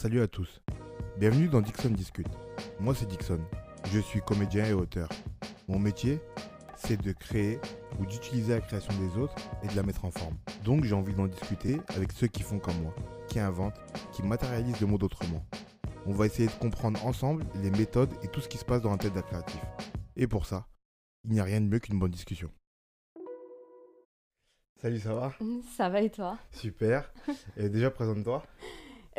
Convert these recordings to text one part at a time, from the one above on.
Salut à tous. Bienvenue dans Dixon Discute. Moi c'est Dixon. Je suis comédien et auteur. Mon métier, c'est de créer ou d'utiliser la création des autres et de la mettre en forme. Donc j'ai envie d'en discuter avec ceux qui font comme moi, qui inventent, qui matérialisent le monde autrement. On va essayer de comprendre ensemble les méthodes et tout ce qui se passe dans la tête d'un créatif. Et pour ça, il n'y a rien de mieux qu'une bonne discussion. Salut, ça va? Ça va et toi? Super. Et déjà, présente-toi.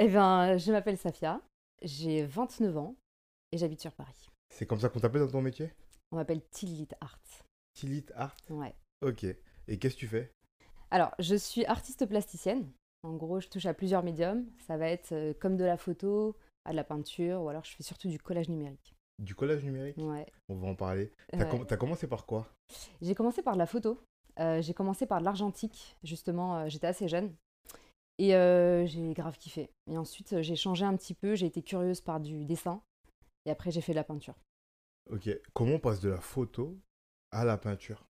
Eh bien, je m'appelle Safia, j'ai 29 ans et j'habite sur Paris. C'est comme ça qu'on t'appelle dans ton métier? On m'appelle Tillit Art. Tillit Art? Ouais. Ok. Et qu'est-ce que tu fais? Alors, je suis artiste plasticienne. En gros, je touche à plusieurs médiums. Ça va être euh, comme de la photo, à de la peinture, ou alors je fais surtout du collage numérique. Du collage numérique? Ouais. On va en parler. T'as Ouais. com- t'as commencé par quoi? J'ai commencé par de la photo. Euh, j'ai commencé par de l'argentique, justement. euh, J'étais assez jeune. Et euh, j'ai grave kiffé. Et ensuite, j'ai changé un petit peu. J'ai été curieuse par du dessin. Et après, j'ai fait de la peinture. Ok. Comment on passe de la photo à la peinture?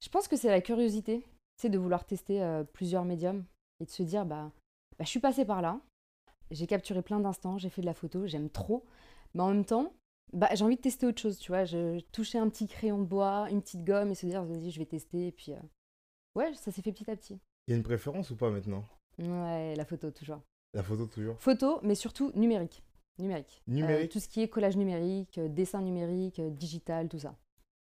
Je pense que c'est la curiosité, c'est de vouloir tester euh, plusieurs médiums et de se dire bah, bah, je suis passée par là, j'ai capturé plein d'instants, j'ai fait de la photo, j'aime trop, mais en même temps, bah, j'ai envie de tester autre chose, tu vois, je touchais un petit crayon de bois, une petite gomme et se dire vas-y, je vais tester et puis euh, ouais, ça s'est fait petit à petit. Il y a une préférence ou pas maintenant? Ouais, la photo toujours. La photo toujours? Photo, mais surtout numérique. Numérique. Euh, Numérique tout ce qui est collage numérique, euh, dessin numérique, euh, digital, tout ça.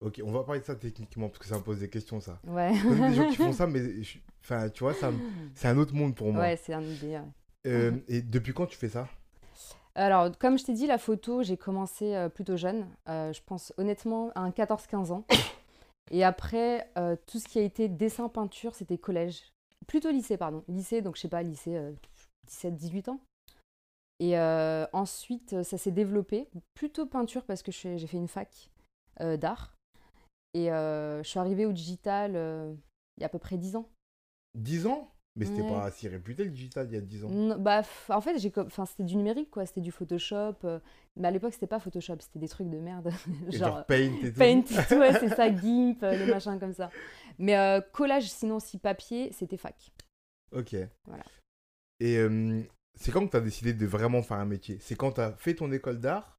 Ok, on va parler de ça techniquement parce que ça me pose des questions ça. Ouais. Je connais des gens qui font ça, mais je- enfin, tu vois, ça, c'est un autre monde pour moi. ouais, c'est un idée. ouais. Euh, et depuis quand tu fais ça? Alors, comme je t'ai dit, la photo, j'ai commencé euh, plutôt jeune. Euh, je pense honnêtement à un 14-15 ans. Et après, euh, tout ce qui a été dessin, peinture, c'était collège. Plutôt lycée, pardon. Lycée, donc je sais pas, lycée 17-18 ans. Et euh, ensuite, euh, ça s'est développé. Plutôt peinture parce que j'ai fait une fac euh, d'art. Et euh, je suis arrivée au digital euh, il y a à peu près 10 ans. 10 ans? Mais c'était Ouais. pas si réputé le digital il y a 10 ans. Non, bah, en fait, j'ai co- enfin, c'était du numérique, quoi. C'était du Photoshop. euh, mais à l'époque, c'était pas Photoshop, c'était des trucs de merde. Genre, genre Paint et tout. Paint et tout, ouais, c'est ça, GIMP, euh, les machins comme ça. Mais euh, collage, sinon, si papier, c'était fac. Ok. Voilà. Et euh, c'est quand que tu as décidé de vraiment faire un métier? C'est quand tu as fait ton école d'art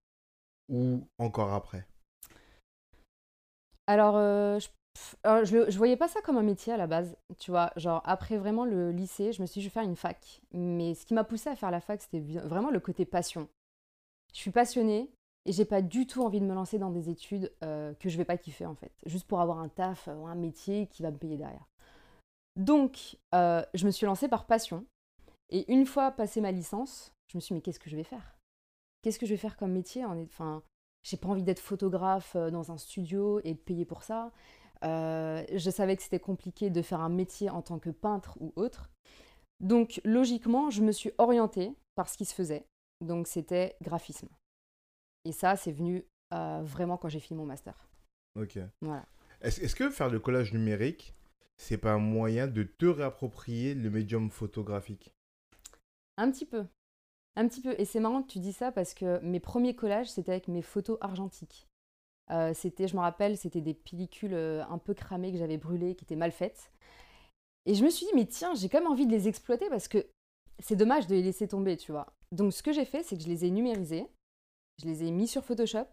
ou encore après? Alors, euh, je, alors, je, je voyais pas ça comme un métier à la base, tu vois. Genre, après vraiment le lycée, je me suis dit, je vais faire une fac. Mais ce qui m'a poussé à faire la fac, c'était vraiment le côté passion. Je suis passionnée et j'ai pas du tout envie de me lancer dans des études euh, que je vais pas kiffer, en fait. Juste pour avoir un taf euh, ou un métier qui va me payer derrière. Donc, euh, je me suis lancée par passion. Et une fois passé ma licence, je me suis dit, mais qu'est-ce que je vais faire? Qu'est-ce que je vais faire comme métier? Enfin, j'ai pas envie d'être photographe euh, dans un studio et de payer pour ça. Euh, je savais que c'était compliqué de faire un métier en tant que peintre ou autre. Donc, logiquement, je me suis orientée par ce qui se faisait. Donc, c'était graphisme. Et ça, c'est venu euh, vraiment quand j'ai fini mon master. Ok. Voilà. Est-ce que faire le collage numérique, c'est pas un moyen de te réapproprier le médium photographique? Un petit peu. Un petit peu. Et c'est marrant que tu dis ça parce que mes premiers collages, c'était avec mes photos argentiques. Euh, c'était, je me rappelle, c'était des pellicules euh, un peu cramées que j'avais brûlées, qui étaient mal faites. Et je me suis dit, mais tiens, j'ai quand même envie de les exploiter parce que c'est dommage de les laisser tomber, tu vois. Donc ce que j'ai fait, c'est que je les ai numérisés, je les ai mis sur Photoshop,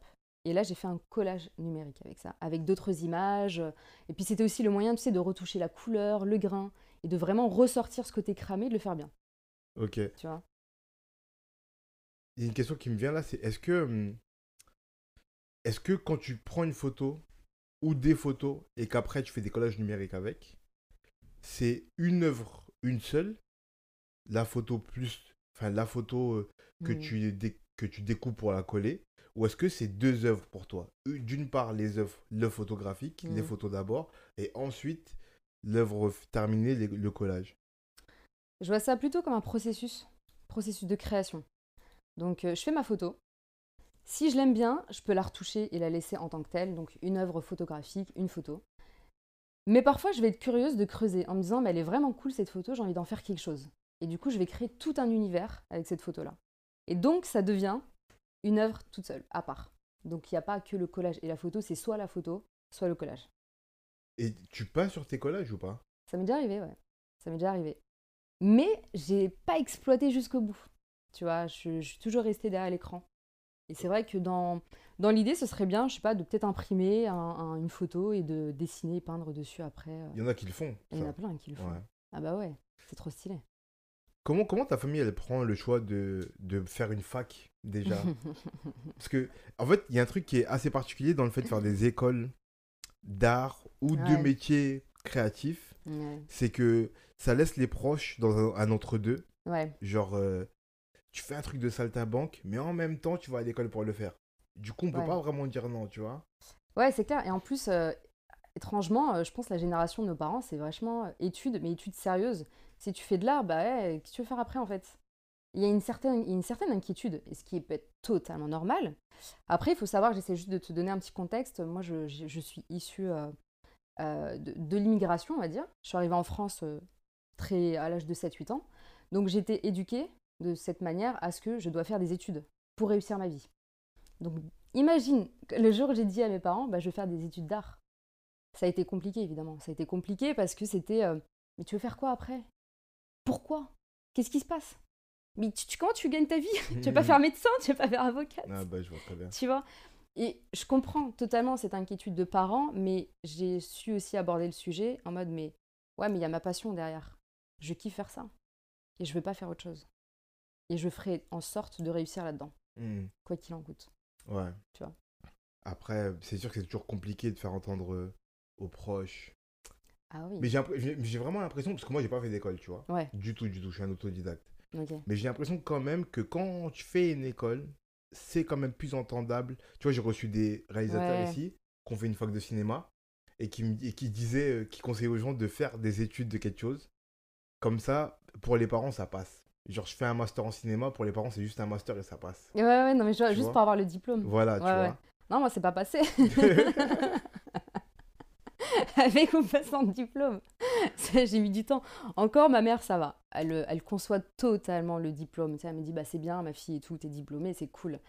et là j'ai fait un collage numérique avec ça, avec d'autres images. Et puis c'était aussi le moyen, tu sais, de retoucher la couleur, le grain, et de vraiment ressortir ce côté cramé, de le faire bien, Ok. tu vois. Il y a une question qui me vient là, c'est est-ce que hum, est-ce que quand tu prends une photo ou des photos et qu'après tu fais des collages numériques avec, c'est une œuvre, une seule, la photo plus, enfin la photo euh, que Mm. tu dé- que tu découpes pour la coller, ou est-ce que c'est deux œuvres pour toi? Une- D'une part les œuvres, le photographique, les Mm. photos d'abord, et ensuite l'œuvre terminée, les- le collage. Je vois ça plutôt comme un processus, processus de création. Donc euh, je fais ma photo. Si je l'aime bien, je peux la retoucher et la laisser en tant que telle, donc une œuvre photographique, une photo. Mais parfois, je vais être curieuse de creuser en me disant, mais elle est vraiment cool cette photo, j'ai envie d'en faire quelque chose. Et du coup, je vais créer tout un univers avec cette photo-là. Et donc, ça devient une œuvre toute seule, à part. Donc, il n'y a pas que le collage et la photo, c'est soit la photo, soit le collage. Et tu passes sur tes collages ou pas? Ça m'est déjà arrivé, ouais. Ça m'est déjà arrivé. Mais j'ai pas exploité jusqu'au bout. Tu vois, je, je suis toujours restée derrière l'écran. Et c'est vrai que dans, dans l'idée, ce serait bien, je sais pas, de peut-être imprimer un- un- une photo et de dessiner et peindre dessus après. euh. Il y en a qui le font. Il y en a plein qui le font. Ouais. Ah bah ouais, c'est trop stylé. Comment, comment ta famille, elle prend le choix de, de faire une fac, déjà Parce que, en fait, il y a un truc qui est assez particulier dans le fait de faire des écoles d'art ou de métiers créatifs. ouais. C'est que ça laisse les proches dans un, un entre-deux. Ouais, Genre, euh, tu fais un truc de saltimbanque, mais en même temps, tu vas à l'école pour le faire. Du coup, on peut Ouais. pas vraiment dire non, tu vois. ouais c'est clair. Et en plus, euh, étrangement, euh, je pense que la génération de nos parents, c'est vachement euh, études, mais études sérieuses. Si tu fais de l'art, bah qu'est-ce que tu veux faire après en fait? Il y a une certaine, une inquiétude, et ce qui peut être totalement normal. Après, il faut savoir, j'essaie juste de te donner un petit contexte. Moi, je, je- je suis issue euh, euh, de, de l'immigration, on va dire. Je suis arrivée en France euh, très, à l'âge de 7-8 ans. Donc, j'ai été éduquée de cette manière à ce que je dois faire des études pour réussir ma vie. Donc, imagine que le jour où j'ai dit à mes parents, bah, je vais faire des études d'art. Ça a été compliqué, évidemment. Ça a été compliqué parce que c'était euh, Mais tu veux faire quoi après? Pourquoi? Qu'est-ce qui se passe? Mais tu, tu- comment tu gagnes ta vie? Tu veux pas faire médecin? Tu veux pas faire avocate? Ah bah, je vois très bien. tu vois? Et je comprends totalement cette inquiétude de parents, mais j'ai su aussi aborder le sujet en mode mais ouais, mais il y a ma passion derrière. Je kiffe faire ça. Et je veux pas faire autre chose. Et je ferai en sorte de réussir là-dedans, Hmm. quoi qu'il en coûte. Ouais. Tu vois. Après, c'est sûr que c'est toujours compliqué de faire entendre euh, aux proches. Ah oui. Mais j'ai vraiment l'impression, parce que moi, j'ai pas fait d'école, tu vois. Ouais, Du tout, du tout. Je suis un autodidacte. Mais j'ai l'impression quand même que quand tu fais une école, c'est quand même plus entendable. Tu vois, j'ai reçu des réalisateurs Ouais. ici qui ont fait une fac de cinéma et qui, et qui disaient, euh, qui conseillaient aux gens de faire des études de quelque chose. Comme ça, pour les parents, ça passe. Genre, je fais un master en cinéma, pour les parents, c'est juste un master et ça passe. Ouais, ouais, non, mais je juste pour avoir le diplôme. Voilà, tu Ouais, vois. Non, moi, c'est pas passé. Avec ou pas sans diplôme. J'ai mis du temps. Encore, ma mère, ça va. Elle, euh, elle conçoit totalement le diplôme. Tu sais, elle me dit, bah, c'est bien, ma fille et tout, t'es diplômée, c'est cool.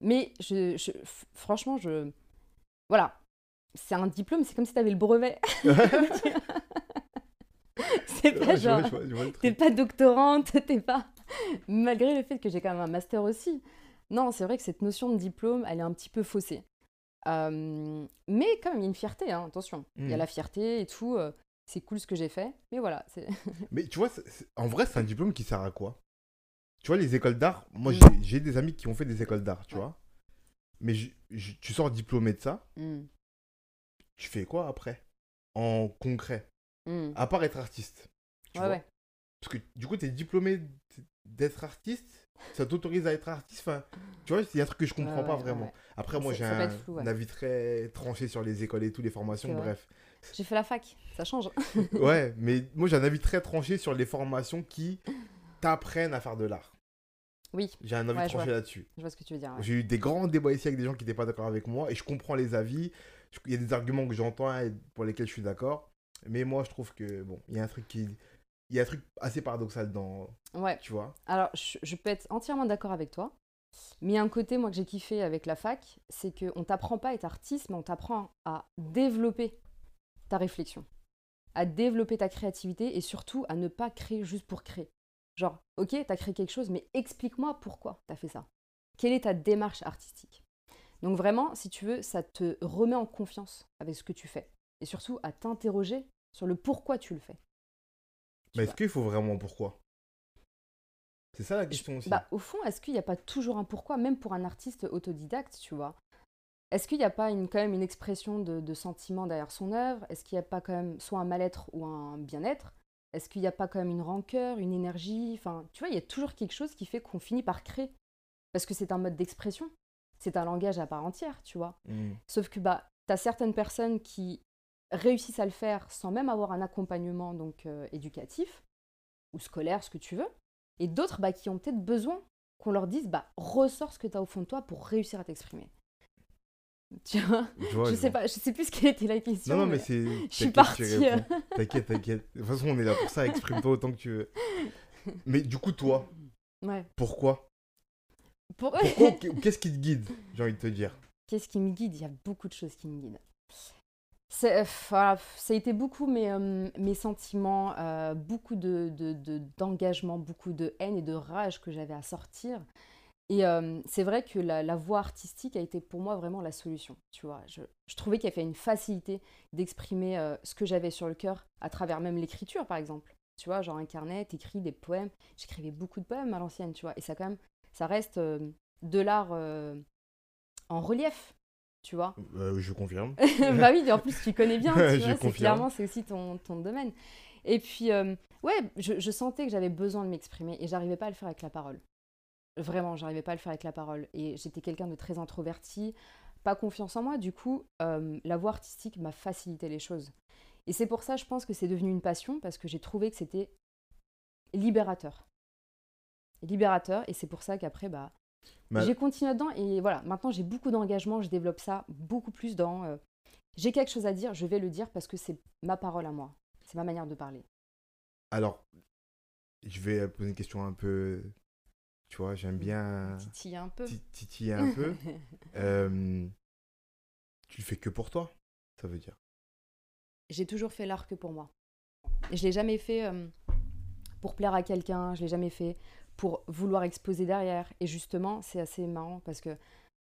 Mais je, je- f- franchement, je. Voilà. C'est un diplôme, c'est comme si t'avais le brevet. C'est pas je vois, genre. je vois- je vois le T'es pas doctorante, t'es pas. Malgré le fait que j'ai quand même un master aussi. Non, c'est vrai que cette notion de diplôme, elle est un petit peu faussée. Euh, mais quand même, il y a une fierté, hein, attention. Il y a Mhm. la fierté et tout. euh, c'est cool ce que j'ai fait. Mais voilà, c'est. Mais tu vois, c'est- c'est- en vrai, c'est un diplôme qui sert à quoi? Tu vois, les écoles d'art, moi, Mm. j'ai- j'ai des amis qui ont fait des écoles d'art, tu Ouais. vois. Mais je- je- tu sors diplômé de ça, Mm, tu fais quoi après? En concret? Mm. À part être artiste. Tu Ouais, vois ouais. Parce que du coup, tu es diplômé d'être artiste, ça t'autorise à être artiste. Enfin, tu vois, il y a un truc que je comprends Ouais, pas vraiment. Après, moi, j'ai un, flou, avis très tranché sur les écoles et tout, les formations, bref. J'ai fait la fac, ça change. Ouais, mais moi, j'ai un avis très tranché sur les formations qui t'apprennent à faire de l'art. Oui, J'ai un avis Ouais, tranché là-dessus. je vois ce que tu veux dire. ouais. J'ai eu des grands débats ici avec des gens qui n'étaient pas d'accord avec moi et je comprends les avis. Il y a des arguments que j'entends et pour lesquels je suis d'accord. Mais moi, je trouve que, bon, il y a un truc qui. Il y a un truc assez paradoxal dans. Ouais. Tu vois Alors, je, je peux être entièrement d'accord avec toi. Mais il y a un côté, moi, que j'ai kiffé avec la fac, c'est qu'on t'apprend pas à être artiste, mais on t'apprend à développer ta réflexion, à développer ta créativité et surtout à ne pas créer juste pour créer. Genre, ok, t'as créé quelque chose, mais explique-moi pourquoi t'as fait ça. Quelle est ta démarche artistique? Donc vraiment, si tu veux, ça te remet en confiance avec ce que tu fais. Et surtout à t'interroger sur le pourquoi tu le fais. Mais est-ce qu'il faut vraiment pourquoi? C'est ça la question aussi. Bah, au fond, est-ce qu'il n'y a pas toujours un pourquoi, même pour un artiste autodidacte, tu vois? Est-ce qu'il n'y a pas une, quand même une expression de, de sentiment derrière son œuvre? Est-ce qu'il n'y a pas quand même soit un mal-être ou un bien-être? Est-ce qu'il n'y a pas quand même une rancœur, une énergie? Enfin, tu vois, il y a toujours quelque chose qui fait qu'on finit par créer. Parce que c'est un mode d'expression. C'est un langage à part entière, tu vois. Hmm. Sauf que bah, tu as certaines personnes qui réussissent à le faire sans même avoir un accompagnement donc euh, éducatif ou scolaire, ce que tu veux, et d'autres bah, qui ont peut-être besoin qu'on leur dise bah, ressors ce que tu as au fond de toi pour réussir à t'exprimer. Tu vois? Je, vois, Je je sais vois. pas, je sais plus ce qu'elle était la question. Non, non, mais c'est. je suis partie. euh. T'inquiète, t'inquiète. De toute façon, on est là pour ça. Exprime-toi autant que tu veux. Mais du coup, toi, Ouais. pourquoi? Pour... Pourquoi Qu'est-ce qui te guide J'ai envie de te dire? Qu'est-ce qui me guide? Il y a beaucoup de choses qui me guident. C'est, euh, ça a été beaucoup mes, euh, mes sentiments, euh, beaucoup de, de- de- d'engagement, beaucoup de haine et de rage que j'avais à sortir. Et c'est vrai que la, la voie artistique a été pour moi vraiment la solution. Tu vois, je, trouvais qu'il y avait une facilité d'exprimer ce que j'avais sur le cœur à travers même l'écriture, par exemple. Tu vois, genre un carnet, t'écris des poèmes. J'écrivais beaucoup de poèmes à l'ancienne, tu vois. Et ça, quand même, ça reste de l'art en relief, tu vois. Euh, je confirme. bah oui, en plus tu connais bien, tu vois, c'est clairement c'est aussi ton, ton domaine. Et puis euh, ouais, je, je sentais que j'avais besoin de m'exprimer et j'arrivais pas à le faire avec la parole. Vraiment, j'arrivais pas à le faire avec la parole. Et j'étais quelqu'un de très introverti, pas confiance en moi. Du coup, euh, la voie artistique m'a facilité les choses. Et c'est pour ça, je pense que c'est devenu une passion parce que j'ai trouvé que c'était libérateur. Libérateur, et c'est pour ça qu'après, bah, J'ai continué dedans et voilà, maintenant j'ai beaucoup d'engagement, je développe ça beaucoup plus dans euh, j'ai quelque chose à dire, je vais le dire parce que c'est ma parole à moi, c'est ma manière de parler. Alors, je vais poser une question un peu. Tu vois, j'aime bien Titiller un peu. ti- titiller un peu. Euh, tu le fais que pour toi, ça veut dire? j'ai toujours fait l'art que pour moi. Je l'ai jamais fait euh, pour plaire à quelqu'un, je l'ai jamais fait pour vouloir exposer derrière. Et justement, c'est assez marrant parce que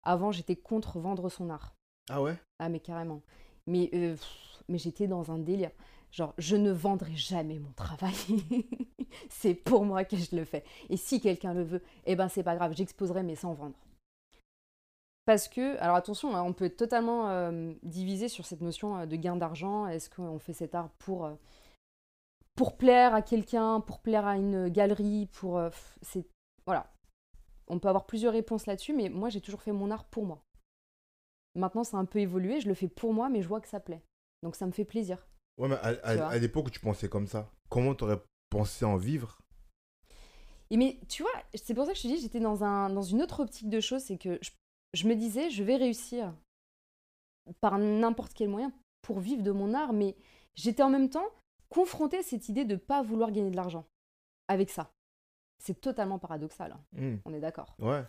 avant j'étais contre vendre son art. Ah ouais? Ah mais carrément. Mais, euh, pff, mais j'étais dans un délire. Genre, je ne vendrai jamais mon travail. c'est pour moi que je le fais. Et si quelqu'un le veut, eh ben c'est pas grave, j'exposerai mais sans vendre. Parce que, alors attention, hein, on peut être totalement euh, divisé sur cette notion euh, de gain d'argent. Est-ce qu'on fait cet art pour, euh, pour plaire à quelqu'un, pour plaire à une galerie, pour... euh, c'est Voilà. On peut avoir plusieurs réponses là-dessus, mais moi j'ai toujours fait mon art pour moi. Maintenant, ça a un peu évolué, je le fais pour moi, mais je vois que ça plaît. Donc ça me fait plaisir. Ouais, mais à, l'époque où tu pensais comme ça, comment t'aurais pensé en vivre? Et mais tu vois, c'est pour ça que je te dis, j'étais dans, un, dans une autre optique de choses, c'est que je, je me disais, je vais réussir par n'importe quel moyen pour vivre de mon art, mais j'étais en même temps confrontée à cette idée de ne pas vouloir gagner de l'argent avec ça. C'est totalement paradoxal, hein, Hmm, on est d'accord. Ouais.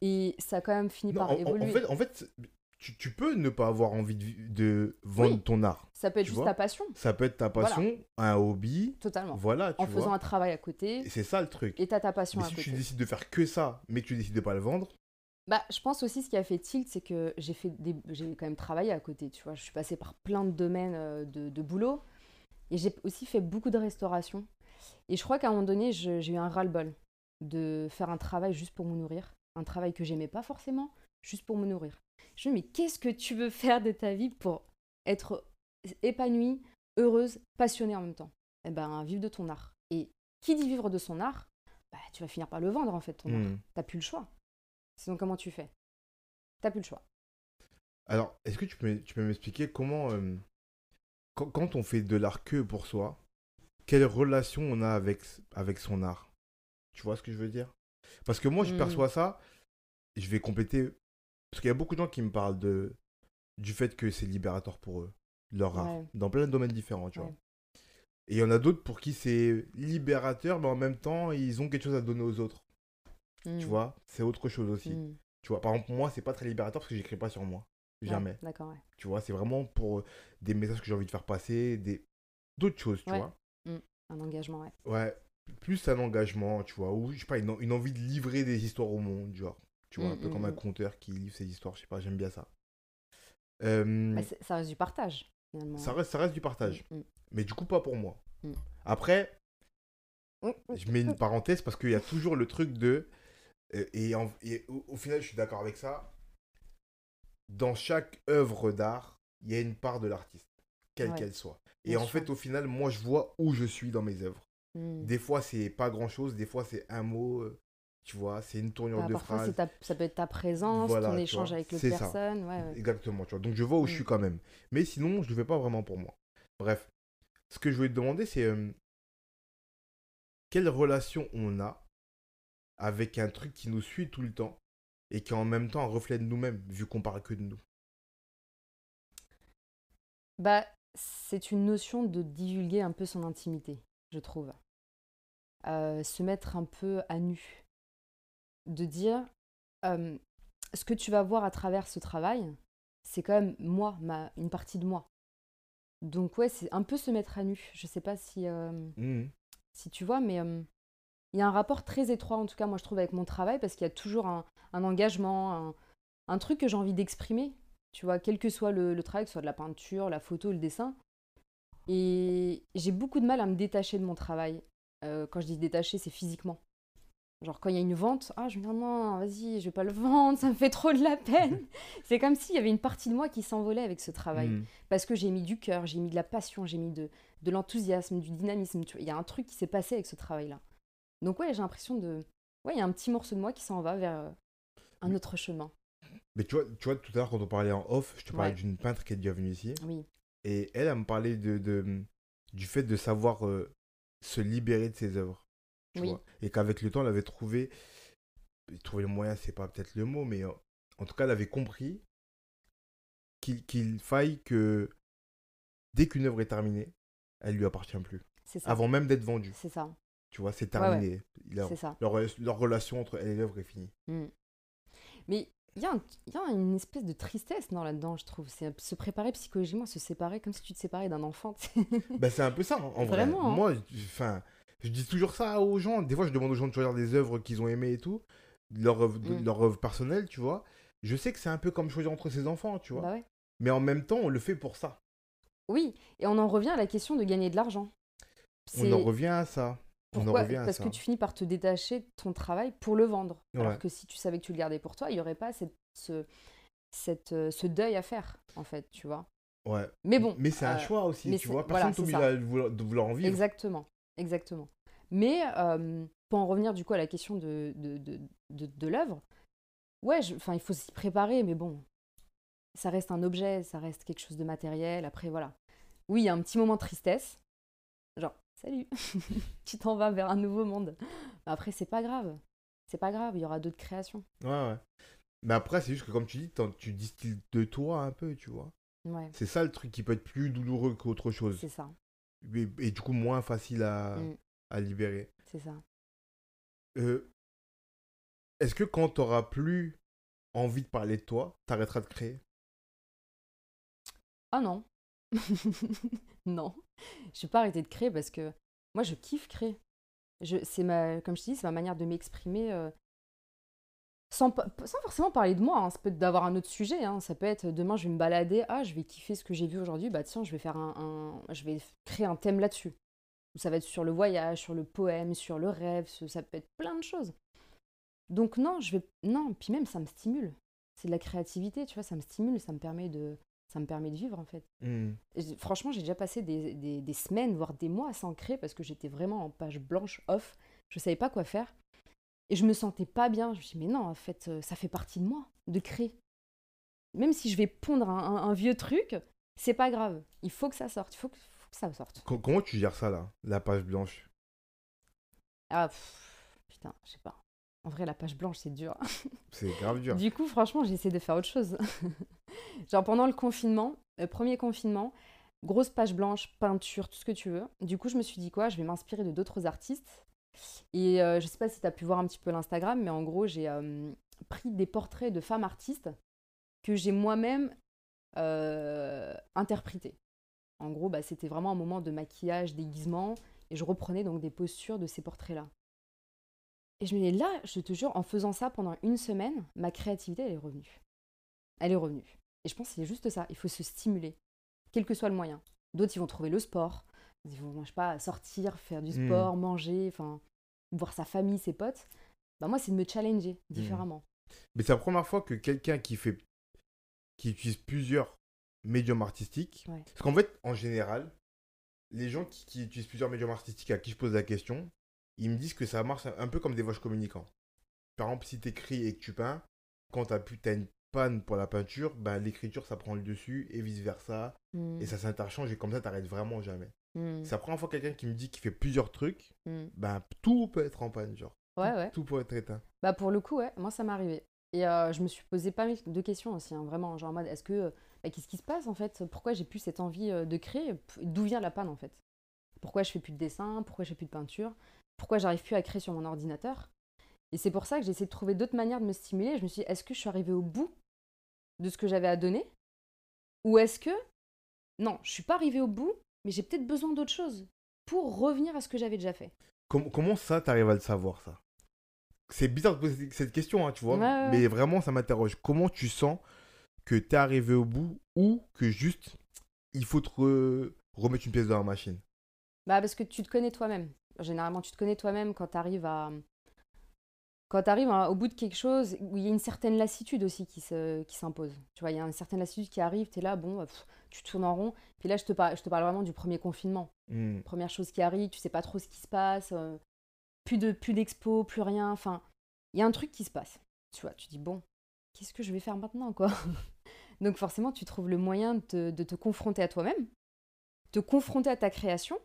Et ça a quand même fini Non, par en, évoluer. en fait, en fait tu, tu peux ne pas avoir envie de, vendre Oui. ton art. ça peut être juste ta passion, Ça peut être ta Voilà. passion, un hobby. totalement. Voilà, tu en faisant un travail à côté, c'est ça le truc. et t'as ta passion Mais à si côté. tu décides de faire que ça, mais que tu décides de pas le vendre, Bah, je pense aussi ce qui a fait tilt, c'est que j'ai fait des... j'ai quand même travaillé à côté, tu vois. Je suis passée par plein de domaines euh, de, de boulot. Et j'ai aussi fait beaucoup de restauration. Et je crois qu'à un moment donné, j'ai eu un ras-le-bol de faire un travail juste pour me nourrir. Un travail que j'aimais pas forcément, juste pour me nourrir. Je me dis, mais qu'est-ce que tu veux faire de ta vie pour être épanouie, heureuse, passionnée en même temps? Eh ben, vivre de ton art. Et qui dit vivre de son art, bah, tu vas finir par le vendre en fait, ton art. hmm. T'as plus le choix. Sinon, comment tu fais? T'as plus le choix. Alors, est-ce que tu peux, tu peux m'expliquer comment, euh, quand, on fait de l'art que pour soi, quelle relation on a avec, avec son art? Tu vois ce que je veux dire? Parce que moi, je Hmm. perçois ça, je vais compléter, parce qu'il y a beaucoup de gens qui me parlent de, du fait que c'est libérateur pour eux, leur art, Ouais. dans plein de domaines différents, tu Ouais. vois. Et il y en a d'autres pour qui c'est libérateur, mais en même temps, ils ont quelque chose à donner aux autres, tu Mm. vois? C'est autre chose aussi. Mm. Tu vois, par exemple, moi, c'est pas très libérateur parce que j'écris pas sur moi. Ouais, Jamais. D'accord, ouais. Tu vois, c'est vraiment pour euh, des messages que j'ai envie de faire passer, des d'autres choses, tu Ouais. vois. Un engagement, ouais. Ouais, plus un engagement, tu vois, ou je sais pas, une, en- une envie de livrer des histoires au monde, genre. Tu vois, un Mm, peu mm, comme un mm. conteur qui livre ses histoires, je sais pas, j'aime bien ça. Euh, Bah, ça reste du partage, finalement. ça, reste, ça reste du partage, mais du coup, pas pour moi. Après, je mets une parenthèse parce qu'il y a toujours le truc de. euh, et, en- et au, au final, je suis d'accord avec ça. Dans chaque œuvre d'art, il y a une part de l'artiste, quelle Ouais. qu'elle soit. Et Bien en sûr. fait, au final, moi, je vois où je suis dans mes œuvres. Mm. Des fois, c'est pas grand chose, des fois, c'est un mot, euh, tu vois, c'est une tournure Bah, de phrase. ta- ça peut être ta présence, Voilà, ton échange vois, avec l'autre personne. Ouais, ouais. Exactement, tu vois. Donc, je vois où je Mm. suis quand même. Mais sinon, je le fais pas vraiment pour moi. Bref, ce que je voulais te demander, c'est euh, quelle relation on a avec un truc qui nous suit tout le temps et qui est en même temps un reflet de nous-mêmes, vu qu'on parle que de nous. Bah, c'est une notion de divulguer un peu son intimité, je trouve. Euh, se mettre un peu à nu. De dire, euh, ce que tu vas voir à travers ce travail, c'est quand même moi, ma, une partie de moi. Donc ouais, c'est un peu se mettre à nu. Je sais pas si, euh, Mhm. si tu vois, mais euh, il y a un rapport très étroit, en tout cas, moi je trouve, avec mon travail, parce qu'il y a toujours un, un engagement, un, un truc que j'ai envie d'exprimer, tu vois, quel que soit le, le travail, que ce soit de la peinture, la photo, le dessin. Et j'ai beaucoup de mal à me détacher de mon travail. Euh, quand je dis détacher, c'est physiquement. Genre quand il y a une vente, ah je me dis non, vas-y, je vais pas le vendre, ça me fait trop de la peine. c'est comme s'il y avait une partie de moi qui s'envolait avec ce travail Mhm. parce que j'ai mis du cœur, j'ai mis de la passion, j'ai mis de, de l'enthousiasme, du dynamisme. Il y a un truc qui s'est passé avec ce travail-là. Donc ouais, j'ai l'impression de... Ouais, il y a un petit morceau de moi qui s'en va vers euh, un autre chemin. Mais tu vois, tu vois, tout à l'heure, quand on parlait en off, je te parlais Ouais. d'une peintre qui est déjà venue ici. Oui, Et elle, elle me parlait de, de- du fait de savoir euh, se libérer de ses œuvres. tu Oui. vois. Et qu'avec le temps, elle avait trouvé. Trouver le moyen, c'est pas peut-être le mot, mais euh, en tout cas, elle avait compris qu'il qu'il faille que dès qu'une œuvre est terminée, elle lui appartient plus. c'est ça. Avant même d'être vendue. C'est ça, Tu vois, c'est Ouais, ouais. terminé. Leur, ça. leur, leur relation entre elle et l'œuvre est finie. Mm. Mais il y, a un- il y a une espèce de tristesse là-dedans, je trouve. C'est se préparer psychologiquement, se séparer comme si tu te séparais d'un enfant. Bah, c'est un peu ça, en vrai. Vraiment, hein. Moi, enfin, je dis toujours ça aux gens. Des fois, je demande aux gens de choisir des œuvres qu'ils ont aimées et tout, leur œuvre, Mm. leur œuvre personnelle, tu vois. Je sais que c'est un peu comme choisir entre ses enfants, tu vois. Bah ouais. Mais en même temps, on le fait pour ça. Oui, et on en revient à la question de gagner de l'argent. On en revient à ça. Pourquoi Parce ça. que tu finis par te détacher de ton travail pour le vendre. Ouais. Alors que si tu savais que tu le gardais pour toi, il n'y aurait pas cette, ce, cette, euh, ce deuil à faire, en fait, tu vois. Ouais. Mais bon. Mais c'est un euh, choix aussi, mais tu vois. voilà, Personne c'est t'oblige ça. à vouloir- de vouloir en vivre. Exactement, exactement. Mais euh, pour en revenir du coup à la question de, de, de, de, de l'œuvre, ouais, enfin, il faut s'y préparer, mais bon, ça reste un objet, ça reste quelque chose de matériel. Après, voilà. Oui, il y a un petit moment de tristesse. Genre, salut, tu t'en vas vers un nouveau monde. Mais après, c'est pas grave. C'est pas grave, il y aura d'autres créations. Ouais, ouais. Mais après, c'est juste que comme tu dis, tu distilles de toi un peu, tu vois. Ouais, C'est ça le truc qui peut être plus douloureux qu'autre chose. c'est ça, Et, et du coup, moins facile à, Mm. à libérer. c'est ça. Euh, Est-ce que quand t'auras plus envie de parler de toi, t'arrêteras de créer? Ah non. non. Je vais pas arrêter de créer parce que moi, je kiffe créer. Je, c'est ma, comme je te dis, c'est ma manière de m'exprimer euh, sans, sans forcément parler de moi. hein. Ça peut être d'avoir un autre sujet. hein. Ça peut être demain, je vais me balader. Ah, je vais kiffer ce que j'ai vu aujourd'hui. Bah tiens, je vais faire un, un- je vais créer un thème là-dessus. Ça va être sur le voyage, sur le poème, sur le rêve. Ça peut être plein de choses. Donc non, je vais non. Puis même, ça me stimule. C'est de la créativité, tu vois. Ça me stimule. Ça me permet de, ça me permet de vivre en fait. Hmm. Franchement, j'ai déjà passé des, des- des semaines, voire des mois sans créer parce que j'étais vraiment en page blanche, off. Je savais pas quoi faire. Et je me sentais pas bien. Je me suis dit, mais non, en fait, euh, ça fait partie de moi de créer. Même si je vais pondre un, un- un vieux truc, c'est pas grave. Il faut que ça sorte. Il faut que, faut que ça sorte. Co- Comment tu gères ça, là La page blanche? Ah, pff, putain, je sais pas. En vrai, la page blanche, c'est dur. C'est grave dur. Du coup, franchement, j'ai essayé de faire autre chose. Genre pendant le confinement, le premier confinement, grosse page blanche, peinture, tout ce que tu veux. Du coup, je me suis dit quoi? Je vais m'inspirer de d'autres artistes. Et euh, je sais pas si tu as pu voir un petit peu l'Instagram, mais en gros, j'ai euh, pris des portraits de femmes artistes que j'ai moi-même euh, interprétés. En gros, bah, c'était vraiment un moment de maquillage, déguisement, et je reprenais donc des postures de ces portraits-là. Et je me dis, là, je te jure, en faisant ça pendant une semaine, ma créativité, elle est revenue. Elle est revenue. Et je pense que c'est juste ça. Il faut se stimuler, quel que soit le moyen. D'autres, ils vont trouver le sport. Ils vont, je sais pas, sortir, faire du Mm. sport, manger, enfin, voir sa famille, ses potes. Bah, moi, c'est de me challenger différemment. Mais c'est la première fois que quelqu'un qui fait. qui utilise plusieurs médiums artistiques. Ouais. Parce qu'en fait, en général, les gens qui, qui utilisent plusieurs médiums artistiques à qui je pose la question, ils me disent que ça marche un peu comme des voyages communicants. Par exemple, si tu écris et que tu peins, quand tu as, une panne pour la peinture, ben, l'écriture ça prend le dessus et vice versa. Mm. Et ça s'interchange et comme ça, t'arrêtes vraiment jamais. Mm. C'est la première fois que quelqu'un qui me dit qu'il fait plusieurs trucs, Mm. ben tout peut être en panne, genre. Ouais, tout, ouais. Tout peut être éteint. Bah pour le coup, ouais, moi ça m'est arrivé. Et euh, je me suis posé pas mal de questions aussi, hein, vraiment, genre en mode, est-ce que, euh, bah, qu'est-ce qui se passe en fait? Pourquoi j'ai plus cette envie euh, de créer? D'où vient la panne en fait? Pourquoi je fais plus de dessin? Pourquoi je fais plus de peinture? Pourquoi j'arrive plus à créer sur mon ordinateur Et c'est pour ça que j'ai essayé de trouver d'autres manières de me stimuler. Je me suis dit, est-ce que je suis arrivée au bout de ce que j'avais à donner? Ou est-ce que non, je suis pas arrivée au bout, mais j'ai peut-être besoin d'autre chose pour revenir à ce que j'avais déjà fait. Com- comment ça, t'arrives à le savoir, ça? C'est bizarre de poser cette question, hein, tu vois, Ouais, ouais, mais vraiment, ça m'interroge. Comment tu sens que t'es arrivé au bout ou que juste, il faut te re- remettre une pièce dans la machine? Bah parce que tu te connais toi-même. Généralement, tu te connais toi-même quand tu arrives à quand tu arrives au bout de quelque chose où il y a une certaine lassitude aussi qui se qui s'impose. Tu vois, il y a une certaine lassitude qui arrive, tu es là, bon, pff, tu tournes en rond. Puis là, je te parle, je te parle vraiment du premier confinement. Hmm. Première chose qui arrive, tu sais pas trop ce qui se passe, euh, plus de plus d'expo, plus rien. Enfin, il y a un truc qui se passe. Tu vois, tu dis bon, qu'est-ce que je vais faire maintenant, quoi? Donc forcément, tu trouves le moyen de te, de te confronter à toi-même, te confronter à ta création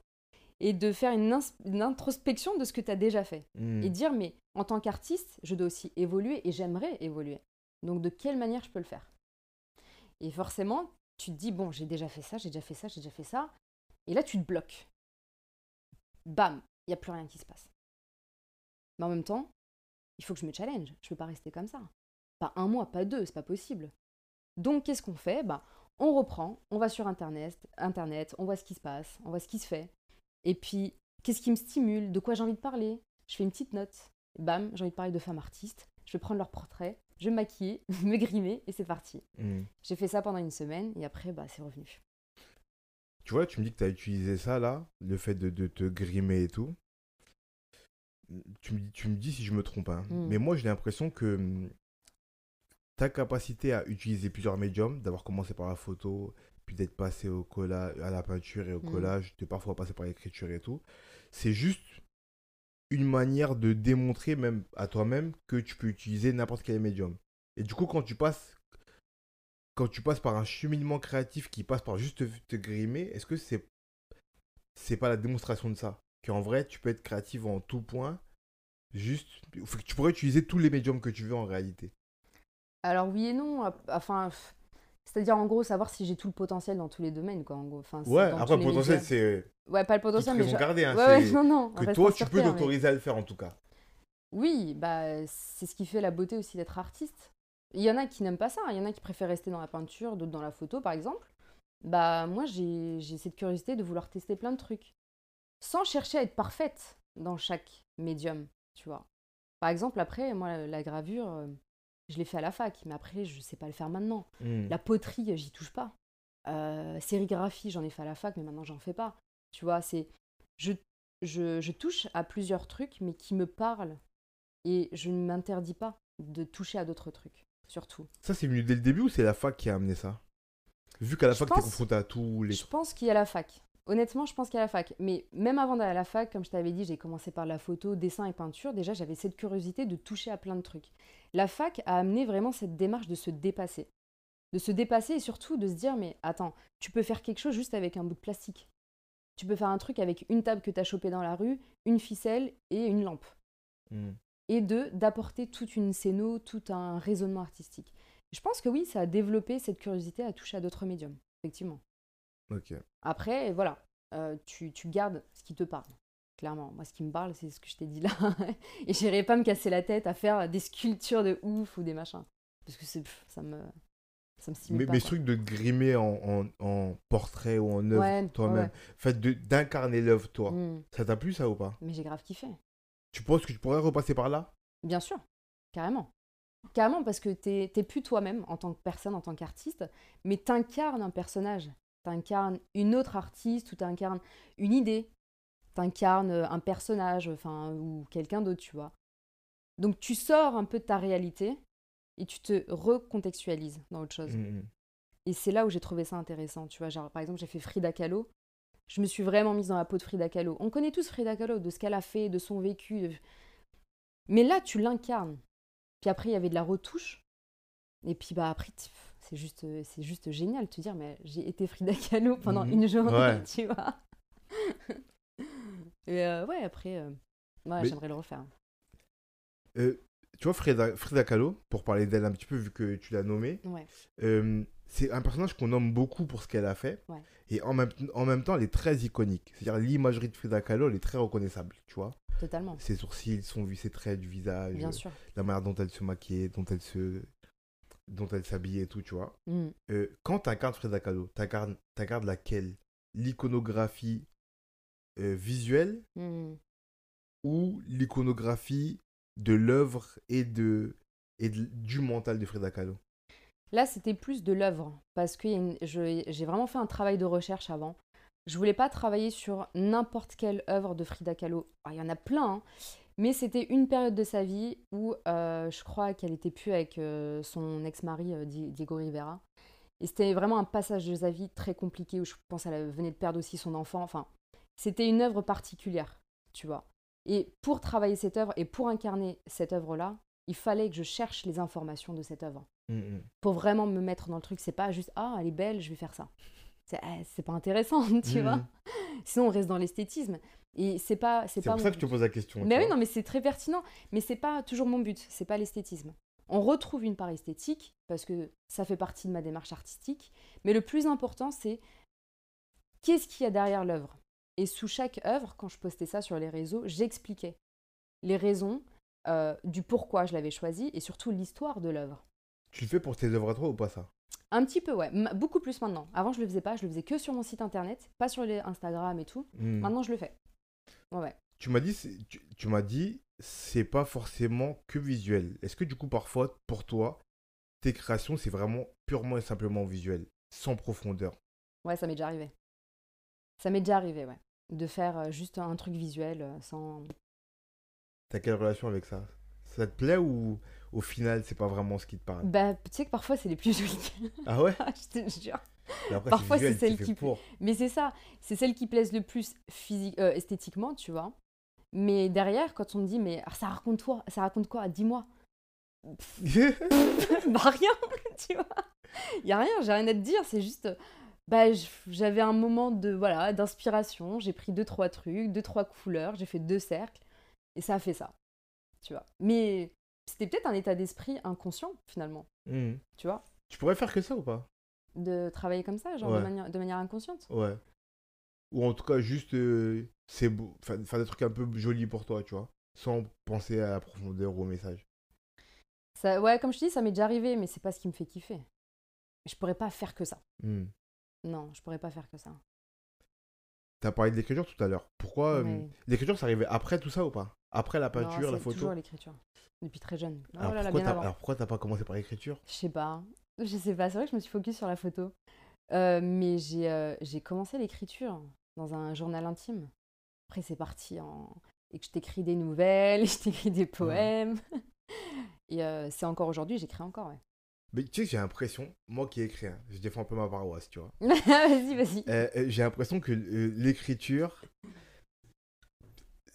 et de faire une, introspection de ce que tu as déjà fait. Hmm. Et dire, mais en tant qu'artiste, je dois aussi évoluer et j'aimerais évoluer. Donc de quelle manière je peux le faire? Et forcément, tu te dis, bon, j'ai déjà fait ça, j'ai déjà fait ça, j'ai déjà fait ça. Et là, tu te bloques. Bam, il n'y a plus rien qui se passe. Mais en même temps, il faut que je me challenge. Je ne peux pas rester comme ça. Pas un mois, pas deux, c'est pas possible. Donc, qu'est-ce qu'on fait? Bah, On reprend, on va sur Internet, Internet, on voit ce qui se passe, on voit ce qui se fait. Et puis, qu'est-ce qui me stimule? De quoi j'ai envie de parler? Je fais une petite note. Bam, j'ai envie de parler de femmes artistes. Je vais prendre leur portrait, je vais me maquiller, me grimer et c'est parti. Hmm. J'ai fait ça pendant une semaine et après, bah, c'est revenu. Tu vois, tu me dis que tu as utilisé ça là, le fait de, de te grimer et tout. Tu me, dis- tu me dis si je me trompe, hein. Mm. mais moi j'ai l'impression que hum, ta capacité à utiliser plusieurs médiums, d'avoir commencé par la photo, puis d'être passé au collage, à la peinture et au Mm. collage, de parfois passer par l'écriture et tout, c'est juste une manière de démontrer même à toi-même que tu peux utiliser n'importe quel médium. Et du coup, quand tu passes quand tu passes par un cheminement créatif qui passe par juste te, te grimer, est-ce que c'est c'est pas la démonstration de ça? Qu'en vrai, tu peux être créatif en tout point, juste tu pourrais utiliser tous les médiums que tu veux en réalité. Alors oui et non. Enfin, c'est-à-dire en gros savoir si j'ai tout le potentiel dans tous les domaines, quoi. En gros. Enfin, Ouais, après le potentiel c'est Ouais, pas le potentiel, mais raison je- gardée, hein, Ouais, ouais, c'est non, non. que toi tu peux mais- t'autoriser à le faire en tout cas. Oui, bah c'est ce qui fait la beauté aussi d'être artiste. Il y en a qui n'aiment pas ça, il y en a qui préfèrent rester dans la peinture, d'autres dans la photo par exemple. Bah moi j'ai cette curiosité de vouloir tester plein de trucs. Sans chercher à être parfaite dans chaque médium, tu vois. Par exemple après, moi la, la gravure, euh, je l'ai fait à la fac, mais après je sais pas le faire maintenant. Hmm. La poterie, j'y touche pas. Euh, sérigraphie, j'en ai fait à la fac, mais maintenant j'en fais pas. Tu vois, c'est je, je, je touche à plusieurs trucs, mais qui me parlent. Et je ne m'interdis pas de toucher à d'autres trucs, surtout. Ça c'est venu dès le début ou c'est la fac qui a amené ça? Vu qu'à la Je fac t'es pense- confronté à tous les Je pense qu'il y a la fac. Honnêtement, je pense a la fac. Mais même avant d'aller à la fac, comme je t'avais dit, j'ai commencé par la photo, dessin et peinture. Déjà, j'avais cette curiosité de toucher à plein de trucs. La fac a amené vraiment cette démarche de se dépasser. De se dépasser et surtout de se dire, mais attends, tu peux faire quelque chose juste avec un bout de plastique. Tu peux faire un truc avec une table que tu as chopée dans la rue, une ficelle et une lampe. Hmm. Et de d'apporter toute une scéno, tout un raisonnement artistique. Je pense que oui, ça a développé cette curiosité à toucher à d'autres médiums, effectivement. Après, voilà, euh, tu, tu gardes ce qui te parle. Clairement, moi, ce qui me parle, c'est ce que je t'ai dit là. Et j'irai pas me casser la tête à faire des sculptures de ouf ou des machins. Parce que pff, ça me, ça me Mais, pas. mais ce truc de grimer en, en, en portrait ou en œuvre Ouais, toi-même, ouais. fait d'incarner l'œuvre toi, Hmm. ça t'a plu ça ou pas? Mais j'ai grave kiffé. Tu penses que tu pourrais repasser par là? Bien sûr, carrément. Carrément, parce que t'es plus toi-même en tant que personne, en tant qu'artiste, mais t'incarnes un personnage. T'incarnes une autre artiste ou t'incarnes une idée. T'incarnes euh, un personnage, enfin, ou quelqu'un d'autre, tu vois. Donc tu sors un peu de ta réalité et tu te recontextualises dans autre chose. Hmm, hmm. Et c'est là où j'ai trouvé ça intéressant, tu vois. Genre, par exemple, j'ai fait Frida Kahlo. Je me suis vraiment mise dans la peau de Frida Kahlo. On connaît tous Frida Kahlo, de ce qu'elle a fait, de son vécu. de- Mais là, tu l'incarnes. Puis après, il y avait de la retouche. Et puis, bah, après, c'est juste, c'est juste génial de te dire, mais j'ai été Frida Kahlo pendant Mhm. une journée, Ouais. tu vois. Et euh, ouais, après, euh, ouais, j'aimerais le refaire. Euh, tu vois Frida, Frida Kahlo, pour parler d'elle un petit peu vu que tu l'as nommée, Ouais. euh, c'est un personnage qu'on nomme beaucoup pour ce qu'elle a fait. Et en même, en même temps, elle est très iconique. C'est-à-dire l'imagerie de Frida Kahlo, elle est très reconnaissable, tu vois. Totalement. Ses sourcils, son, ses traits du visage, Bien sûr. la manière dont elle se maquillait, dont elle se... dont elle s'habillait et tout, tu vois. Mm. Euh, quand t'incarnes Frida Kahlo, t'incarnes t'incarnes laquelle? L'iconographie euh, visuelle Mm. ou l'iconographie de l'œuvre et, de, et de- du mental de Frida Kahlo? Là, c'était plus de l'œuvre, parce que une- j'ai vraiment fait un travail de recherche avant. Je voulais pas travailler sur n'importe quelle œuvre de Frida Kahlo. Ah, Il y en a plein, hein. Mais c'était une période de sa vie où euh, je crois qu'elle était plus avec euh, son ex-mari euh, Di- Diego Rivera. Et c'était vraiment un passage de sa vie très compliqué où je pense qu'elle venait de perdre aussi son enfant. Enfin, c'était une œuvre particulière, tu vois. Et pour travailler cette œuvre et pour incarner cette œuvre-là, il fallait que je cherche les informations de cette œuvre Mm, mm. pour vraiment me mettre dans le truc. C'est pas juste ah elle est belle, je vais faire ça. C'est eh, pas intéressant, tu Mhm. vois. Sinon on reste dans l'esthétisme et c'est pas c'est pour mon ça que je te but. pose la question. tu Mais oui non mais c'est très pertinent, mais c'est pas toujours mon but. C'est pas l'esthétisme. On retrouve une part esthétique parce que ça fait partie de ma démarche artistique, mais le plus important c'est qu'est-ce qu'il y a derrière l'œuvre? Et sous chaque œuvre, quand je postais ça sur les réseaux, j'expliquais les raisons euh, du pourquoi je l'avais choisi et surtout l'histoire de l'œuvre. Tu le fais pour tes œuvres à toi ou pas ça? Un petit peu, ouais. Beaucoup plus maintenant. Avant, je le faisais pas. Je le faisais que sur mon site internet, pas sur les Instagram et tout. Mm. Maintenant, je le fais. Ouais. Tu m'as dit, c'est- tu, tu m'as dit, c'est pas forcément que visuel. Est-ce que du coup, parfois, pour toi, tes créations, c'est vraiment purement et simplement visuel, sans profondeur? Ouais, ça m'est déjà arrivé. Ça m'est déjà arrivé, ouais. De faire euh, juste un truc visuel euh, sans. T'as quelle relation avec ça? Ça te plaît ou au final, c'est pas vraiment ce qui te parle? Bah, tu sais que parfois, c'est les plus jolies. Ah ouais? Je te jure. Mais après, Parfois, c'est celle qui- pour. Mais c'est ça. C'est celles qui plaisent le plus physique, euh, esthétiquement, tu vois. Mais derrière, quand on me dit, mais ça raconte quoi Ça raconte quoi? Dis-moi. bah rien, tu vois. Il y a rien, j'ai rien à te dire, c'est juste bah j'avais un moment de voilà, d'inspiration, j'ai pris deux trois trucs, deux trois couleurs, j'ai fait deux cercles et ça a fait ça. Tu vois. Mais c'était peut-être un état d'esprit inconscient finalement, Mhm. tu vois, Tu pourrais faire que ça ou pas? De travailler comme ça, genre Ouais. de, manière, de manière inconsciente. Ouais. Ou en tout cas, juste, euh, c'est beau. Faire des trucs un peu jolis pour toi, tu vois. Sans penser à la profondeur ou au message. Ça, ouais, comme je te dis, ça m'est déjà arrivé, mais c'est pas ce qui me fait kiffer. Je pourrais pas faire que ça. Mhm. Non, je pourrais pas faire que ça. T'as parlé de l'écriture tout à l'heure. Pourquoi euh, L'écriture, ça arrivait après tout ça ou pas? Après la Non, peinture, la photo? toujours l'écriture. Depuis très jeune. Oh là pourquoi alors pourquoi t'as pas commencé par l'écriture? Je sais pas. Je sais pas. C'est vrai que je me suis focus sur la photo. Euh, mais j'ai euh, commencé l'écriture dans un journal intime. Après, c'est parti en. Et que je t'écris des nouvelles, je t'écris des poèmes. Et euh, c'est encore aujourd'hui, j'écris encore, ouais. Mais tu sais, j'ai l'impression, moi qui écris, hein, je défends un peu ma paroisse, tu vois. vas-y, vas-y. Euh, j'ai l'impression que l'écriture,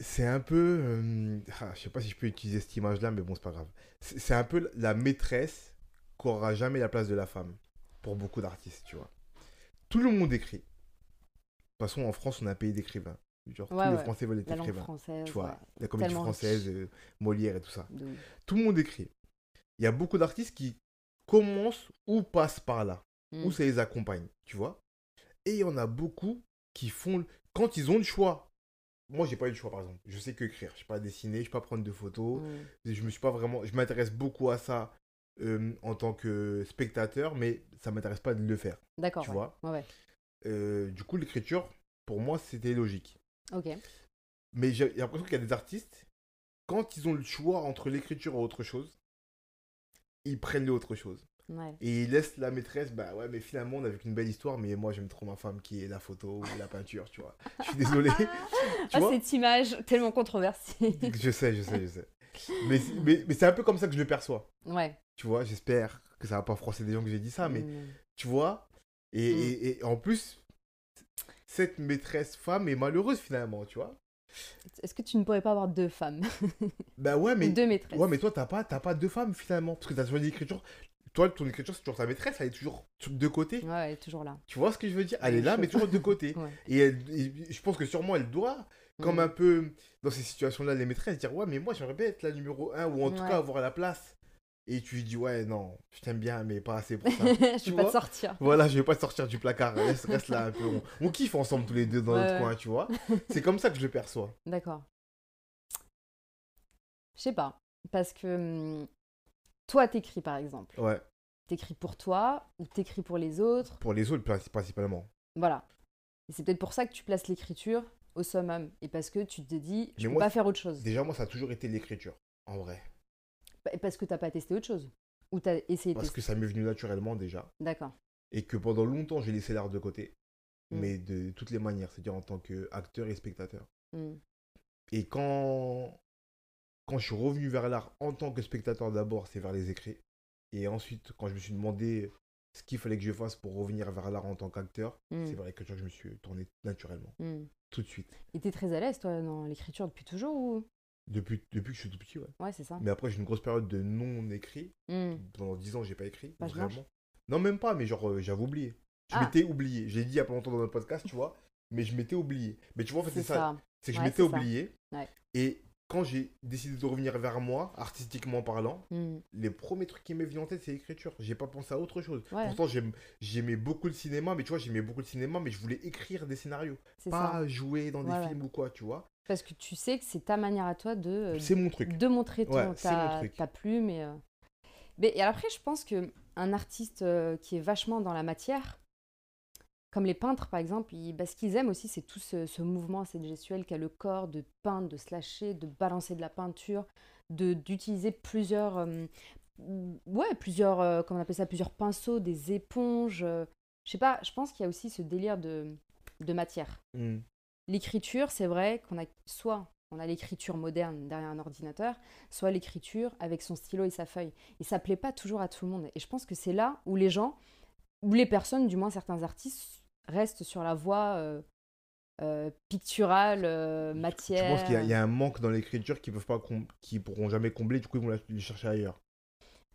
c'est un peu. ah, je sais pas si je peux utiliser cette image-là, mais bon, c'est pas grave. C'est un peu la maîtresse qu'aura jamais la place de la femme pour beaucoup d'artistes, tu vois. Tout le monde écrit. De toute façon, en France, on a un pays d'écrivains. Genre, Ouais, tous les. Français veulent être La écrivains. française. Tu vois, ouais, la comédie tellement française, euh, Molière et tout ça. de. Tout le monde écrit. Il y a beaucoup d'artistes qui commencent ou passent par là Mm. où ça les accompagne, tu vois. Et il y en a beaucoup qui font, quand ils ont le choix. Moi, j'ai pas eu le choix, par exemple. Je sais que écrire. Je sais pas dessiner, je sais pas prendre de photos. Mm. Je me suis pas vraiment. Je m'intéresse beaucoup à ça euh, en tant que spectateur, mais ça m'intéresse pas de le faire, D'accord. tu ouais. vois. Ouais, ouais. Euh, du coup, l'écriture, pour moi, c'était logique. Ok. Mais j'ai l'impression qu'il y a des artistes, quand ils ont le choix entre l'écriture et autre chose, ils prennent l'autre chose. Ouais. Et il laisse la maîtresse, bah ouais, mais finalement, on a vu qu'une belle histoire, mais moi, j'aime trop ma femme qui est la photo ou la peinture, tu vois. Je suis désolé. Ah, cette image tellement controversée. Je sais, je sais, je sais. Mais, mais, mais c'est un peu comme ça que je le perçois. ouais. Tu vois, j'espère que ça va pas froisser des gens que j'ai dit ça, mais Mm. tu vois. Et, Mm. et, et en plus, cette maîtresse femme est malheureuse finalement, tu vois. Est-ce que tu ne pourrais pas avoir deux femmes? Bah ouais, mais. Deux maîtresses. Ouais, mais toi, t'as pas, t'as pas deux femmes finalement. Parce que t'as choisi l'écriture. Toi, ton écriture, c'est toujours ta maîtresse, elle est toujours sur deux côtés. Ouais, elle est toujours là. Tu vois ce que je veux dire? Elle est là, mais toujours de. Ouais. Et, elle- et je pense que sûrement elle doit, comme Mm. un peu dans ces situations-là, les maîtresses, dire Ouais, mais moi j'aimerais bien être la numéro 1 ou en tout cas avoir la place. Et tu lui dis Ouais, non, je t'aime bien, mais pas assez pour ça. je Tu vais pas te sortir. voilà, je vais pas te sortir du placard. Reste, reste là un peu. On, on kiffe ensemble tous les deux dans Ouais, notre ouais. coin, tu vois. C'est comme ça que je le perçois. D'accord. Je sais pas. Parce que hum, toi, t'écris par exemple. Ouais. T'écris pour toi ou t'écris pour les autres? Pour les autres, princi- principalement. Voilà. Et c'est peut-être pour ça que tu places l'écriture au summum. Et parce que tu te dis, je Mais peux moi, pas faire autre chose. Déjà, moi, ça a toujours été l'écriture, en vrai. Bah, Parce que t'as pas testé autre chose. Ou t'as essayé Parce que ça m'est venu naturellement déjà. D'accord. Et que pendant longtemps, j'ai laissé l'art de côté. Mm. Mais de toutes les manières, c'est-à-dire en tant qu'acteur et spectateur. Hmm. Et quand, quand je suis revenu vers l'art en tant que spectateur d'abord, c'est vers les écrits. Et ensuite, quand je me suis demandé ce qu'il fallait que je fasse pour revenir vers l'art en tant qu'acteur, Hmm. c'est vers l'écriture que je me suis tourné naturellement, tout de suite. Et t'es très à l'aise, toi, dans l'écriture depuis toujours ou Depuis, depuis que je suis tout petit, ouais. Ouais, c'est ça. Mais après, j'ai une grosse période de non-écrit. Hmm. Pendant 10 ans, j'ai pas écrit. Blanche vraiment. Non, même pas, mais genre, euh, j'avais oublié. Je Ah. m'étais oublié. J'ai dit il y a pas longtemps dans notre podcast, tu vois. Mais je m'étais oublié. Mais tu vois, en fait, C'est ça. ça. C'est que je m'étais oublié. Ouais. Et quand j'ai décidé de revenir vers moi, artistiquement parlant, Hmm. les premiers trucs qui m'est venu en tête, c'est l'écriture. J'ai pas pensé à autre chose. Ouais. Pourtant, j'aimais beaucoup le cinéma, mais tu vois, j'aimais beaucoup le cinéma, mais je voulais écrire des scénarios. Ça. Pas jouer dans des films ou quoi, tu vois. Parce que tu sais que c'est ta manière à toi de, euh, C'est mon truc. de montrer ton, Ouais, c'est mon ta, truc. ta plume. Et, euh, Mais et après, je pense que un artiste euh, qui est vachement dans la matière, comme les peintres par exemple, ils- bah, ce qu'ils aiment aussi, c'est tout ce, ce mouvement, cette gestuelle qu'a le corps de peindre, de se lâcher, de balancer de la peinture, de d'utiliser plusieurs, euh, ouais, plusieurs, euh, comment on appelle ça, plusieurs pinceaux, des éponges. euh, je sais pas, je pense qu'il y a aussi ce délire de, de matière. Mm. L'écriture, c'est vrai qu'on a soit on a l'écriture moderne derrière un ordinateur, soit l'écriture avec son stylo et sa feuille. Et ça plaît pas toujours à tout le monde. Et je pense que c'est là où les gens, ou les personnes, du moins certains artistes, restent sur la voie euh, euh, picturale, euh, Je matière. pense qu'il y, y a un manque dans l'écriture qu'ils qu'ils pourront jamais combler, du coup ils vont la- les chercher ailleurs.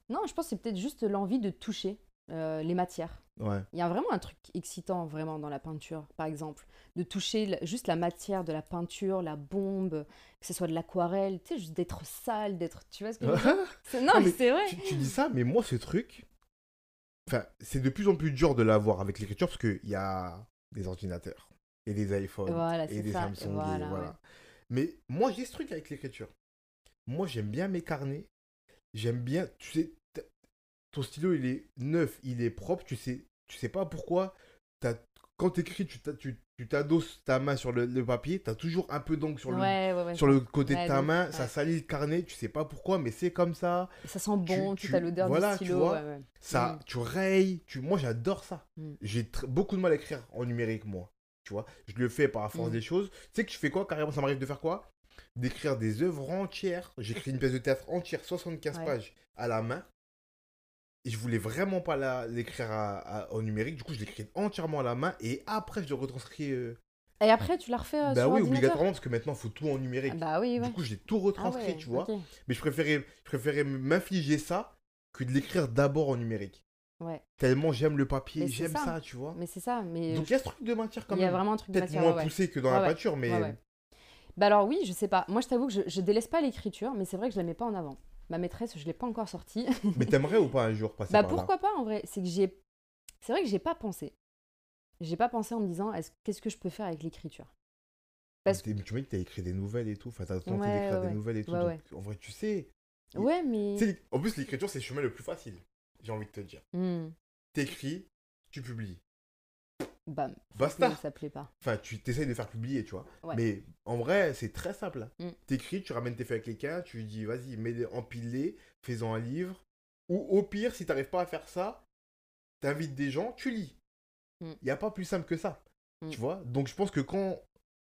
Non, je pense que c'est peut-être juste l'envie de toucher euh, les matières. Ouais. Il y a vraiment un truc excitant vraiment dans la peinture, par exemple, de toucher juste la matière de la peinture, la bombe, que ce soit de l'aquarelle, tu sais, juste d'être sale, d'être, tu vois ce que je veux dire? Non, mais c'est vrai. tu, tu dis ça, mais moi ce truc, enfin, c'est de plus en plus dur de l'avoir avec l'écriture parce qu'il y a des ordinateurs et des iPhones Voilà, et des ça. Samsung. et Voilà, voilà. ouais. Mais moi j'ai ce truc avec l'écriture. Moi j'aime bien mes carnets. J'aime bien, tu sais, ton stylo il est neuf, il est propre, tu sais, tu sais pas pourquoi. t'as- Quand t'écris, tu tu tu t'adosses ta main sur le, le papier, t'as toujours un peu d'encre sur, le, Ouais, ouais, ouais. sur le côté de ta main, ça salit le carnet, tu sais pas pourquoi, mais c'est comme ça. Ça sent bon, tu- tu as l'odeur voilà, du tu stylo. vois. ouais. Ça, Mm. tu rayes, tu... moi j'adore ça. Mm. J'ai beaucoup de mal à écrire en numérique, moi. Tu vois, je le fais par la force Mm. des choses. Tu sais que je fais quoi carrément Ça m'arrive de faire quoi? D'écrire des œuvres entières. J'écris une pièce de théâtre entière, 75 Ouais. pages à la main. Et je voulais vraiment pas l'écrire à- à- en numérique. Du coup, je l'écris entièrement à la main. Et après, je le retranscris. euh, Et après, tu la refais euh, bah sur oui, obligatoirement, parce que maintenant, il faut tout en numérique. Ah Bah oui, ouais. Du coup, j'ai tout Ah retranscrit, ouais, tu vois. Mais je préférais, je préférais m'infliger ça que de l'écrire d'abord en numérique. Ouais, Tellement j'aime le papier, j'aime ça. ça. tu vois. mais c'est ça. Mais Donc il y a ce truc de matière quand il y a même. vraiment un truc de Peut-être matière. moins ouais, ouais. poussé que dans la peinture, mais. Bah alors oui, je sais pas. Moi, je t'avoue que je, je délaisse pas l'écriture, mais c'est vrai que je la mets pas en avant. Ma maîtresse, je l'ai pas encore sortie. mais t'aimerais ou pas un jour passer Bah par là pourquoi pas en vrai C'est que j'ai, c'est vrai que j'ai pas pensé. J'ai pas pensé en me disant est-ce- qu'est-ce que je peux faire avec l'écriture? parce T'es- Tu m'as dit que t'as écrit des nouvelles et tout. Enfin, t'as tenté Ouais, d'écrire ouais, des ouais. nouvelles et tout. Donc. En vrai, tu sais. Ouais, mais En plus, l'écriture, c'est le chemin le plus facile. J'ai envie de te dire. Hmm, T'écris, tu publies. Bam, Basta. ça plaît pas. Enfin, tu t'essayes de faire publier, tu vois. Ouais. Mais en vrai, c'est très simple. Mm. T'écris, tu ramènes tes feuilles à quelqu'un, tu lui dis, vas-y, mets empile-les, fais-en un livre. Ou au pire, si t'arrives pas à faire ça, t'invites des gens, tu lis. Il Mm. n'y a pas plus simple que ça. Mm. Tu vois? Donc je pense que quand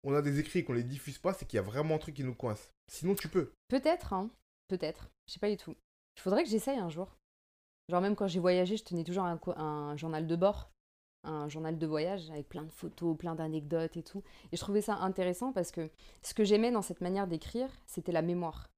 on a des écrits et qu'on les diffuse pas, c'est qu'il y a vraiment un truc qui nous coince. Sinon, tu peux. Peut-être, hein. Peut-être. Je sais pas du tout. Il faudrait que j'essaye un jour. Genre même quand j'ai voyagé, je tenais toujours un journal de bord, un journal de voyage avec plein de photos, plein d'anecdotes et tout. Et je trouvais ça intéressant parce que ce que j'aimais dans cette manière d'écrire, c'était la mémoire.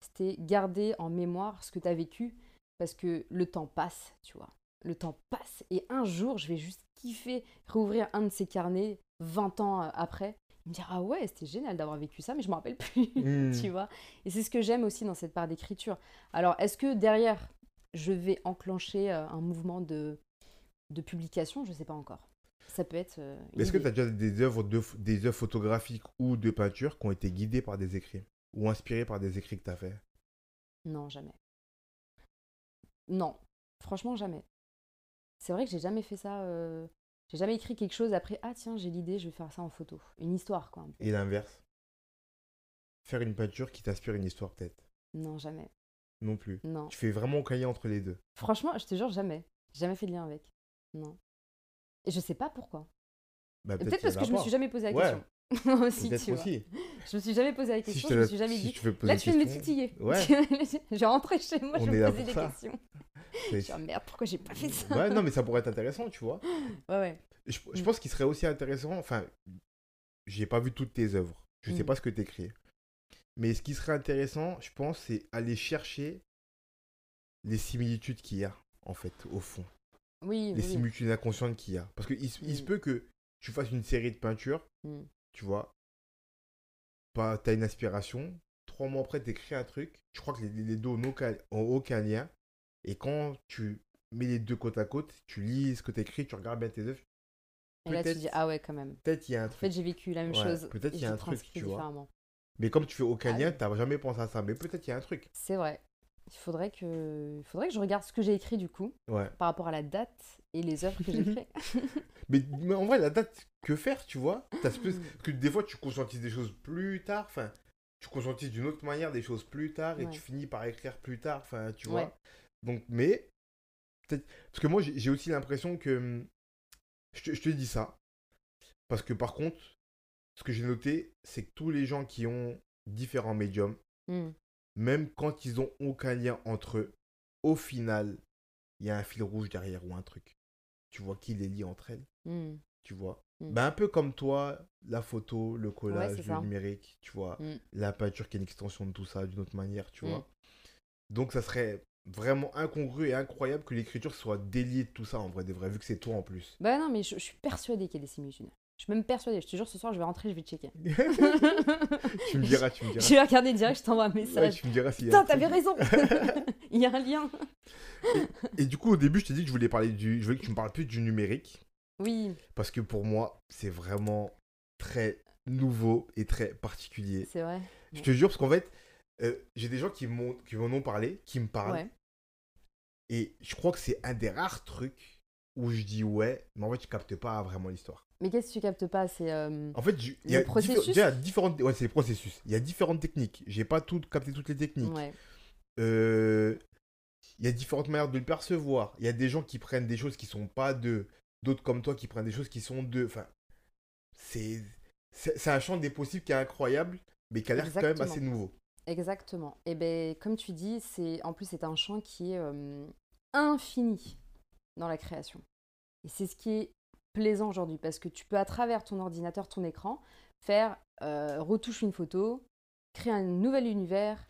C'était garder en mémoire ce que tu as vécu parce que le temps passe, tu vois. Le temps passe et un jour, je vais juste kiffer rouvrir un de ces carnets 20 ans euh, après et me dire ah ouais, c'était génial d'avoir vécu ça mais je me rappelle plus. Mm. tu vois. Et c'est ce que j'aime aussi dans cette part d'écriture. Alors, est-ce que derrière, je vais enclencher euh, un mouvement de, de publication Je sais pas encore. Ça peut être. euh, Mais Est-ce que tu as déjà des œuvres, de, des œuvres photographiques ou de peinture qui ont été guidées par des écrits Ou inspirées par des écrits que tu as fait? Non, jamais. Non, franchement, jamais. C'est vrai que j'ai jamais fait ça. euh, J'ai jamais écrit quelque chose après. Ah tiens, j'ai l'idée, je vais faire ça en photo. Une histoire, quoi. Et l'inverse? Faire une peinture qui t'inspire une histoire, peut-être? Non, jamais. Non plus. Non. Tu fais vraiment aucun lien entre les deux? Franchement, je te jure, jamais. J'ai jamais fait de lien avec. Non. Et je sais pas pourquoi. Bah, Peut-être parce que je me suis jamais posé la Ouais. question. aussi, tu vois. aussi. Je me suis jamais posé la Si question, je je, te me suis jamais si dit. Là, la tu viens de me titiller. Ouais. je rentrer chez moi, On je me pour des ça. questions. Je suis merde, pourquoi j'ai pas fait ça? Ouais, non, mais ça pourrait être intéressant, tu vois. Ouais, ouais. Je, je Mm. pense qu'il serait aussi intéressant. Enfin, j'ai pas vu toutes tes œuvres. Je sais Mm. pas ce que t'écris. Mais ce qui serait intéressant, je pense, c'est aller chercher les similitudes qu'il y a, en fait, au fond. Oui, Les oui. similitudes inconscientes qu'il y a. Parce qu'il se- il se Mm. peut que tu fasses une série de peintures, Mm. tu vois. Pas, t'as une inspiration. Trois mois après, t'écris un truc. Je crois que les, les deux n'ont aucun, lien. Et quand tu mets les deux côte à côte, tu lis ce que t'écris, tu regardes bien tes œuvres, Et là, tu dis, ah ouais, quand même. peut-être il y a un En truc. fait, j'ai vécu la même Ouais, chose. peut-être il y a un truc, tu vois. Mais comme tu fais aucun Ah lien, t'as jamais pensé à ça. Mais peut-être il y a un truc. C'est vrai. Il faudrait que... Il faudrait que je regarde ce que j'ai écrit du coup, Ouais. par rapport à la date et les œuvres que j'ai créées. Mais, mais en vrai, la date, que faire, tu vois? Parce que des fois, tu conscientises des choses plus tard. Enfin, tu conscientises d'une autre manière des choses plus tard et Ouais. tu finis par écrire plus tard. Enfin, tu vois? Ouais. Donc, mais. Parce que moi, j'ai aussi l'impression que. Je te, je te dis ça. Parce que par contre, ce que j'ai noté, c'est que tous les gens qui ont différents médiums, Hmm. Même quand ils ont aucun lien entre eux, au final, il y a un fil rouge derrière ou un truc. Tu vois qui les lie entre elles, Hmm. tu vois. Mm. Ben, un peu comme toi, la photo, le collage, le ça. numérique, tu vois. Mm. La peinture qui est une extension de tout ça d'une autre manière, tu Mm. vois. Donc ça serait vraiment incongru et incroyable que l'écriture soit déliée de tout ça en vrai des vrais, vu que c'est toi en plus. Bah non, mais je, je suis persuadée qu'il y a des similitudes. Je suis même persuadée. Je te jure, ce soir, je vais rentrer, je vais checker. tu me diras, tu me je diras. vais regarder direct, je t'envoie un Ouais, message. tu me diras s'il y a un Putain, t'avais raison Il y a un lien. Et du coup, au début, je t'ai dit que je voulais parler du. Je voulais que tu me parles plus du numérique. Oui, Parce que pour moi, c'est vraiment très nouveau et très particulier. c'est vrai. Je te jure, parce qu'en fait, euh, j'ai des gens qui m'en ont parlé, qui me parlent. Ouais. Et je crois que c'est un des rares trucs où je dis ouais, mais en fait, je capte pas vraiment l'histoire. Mais qu'est-ce que tu captes pas C'est. euh, En fait, il y Le a diffé- processus déjà, différentes. Ouais, c'est les processus. Il y a différentes techniques. J'ai pas tout capté toutes les techniques. Ouais. Euh, Il y a différentes manières de le percevoir. Il y a des gens qui prennent des choses qui sont pas d'eux. D'autres comme toi qui prennent des choses qui sont d'eux. Enfin, c'est c'est un champ des possibles qui est incroyable, mais qui a l'air quand même assez nouveau. Exactement. Et ben, comme tu dis, c'est en plus c'est un champ qui est euh, infini dans la création. Et c'est ce qui est plaisant aujourd'hui parce que tu peux à travers ton ordinateur, ton écran, faire euh, retouche une photo, créer un nouvel univers,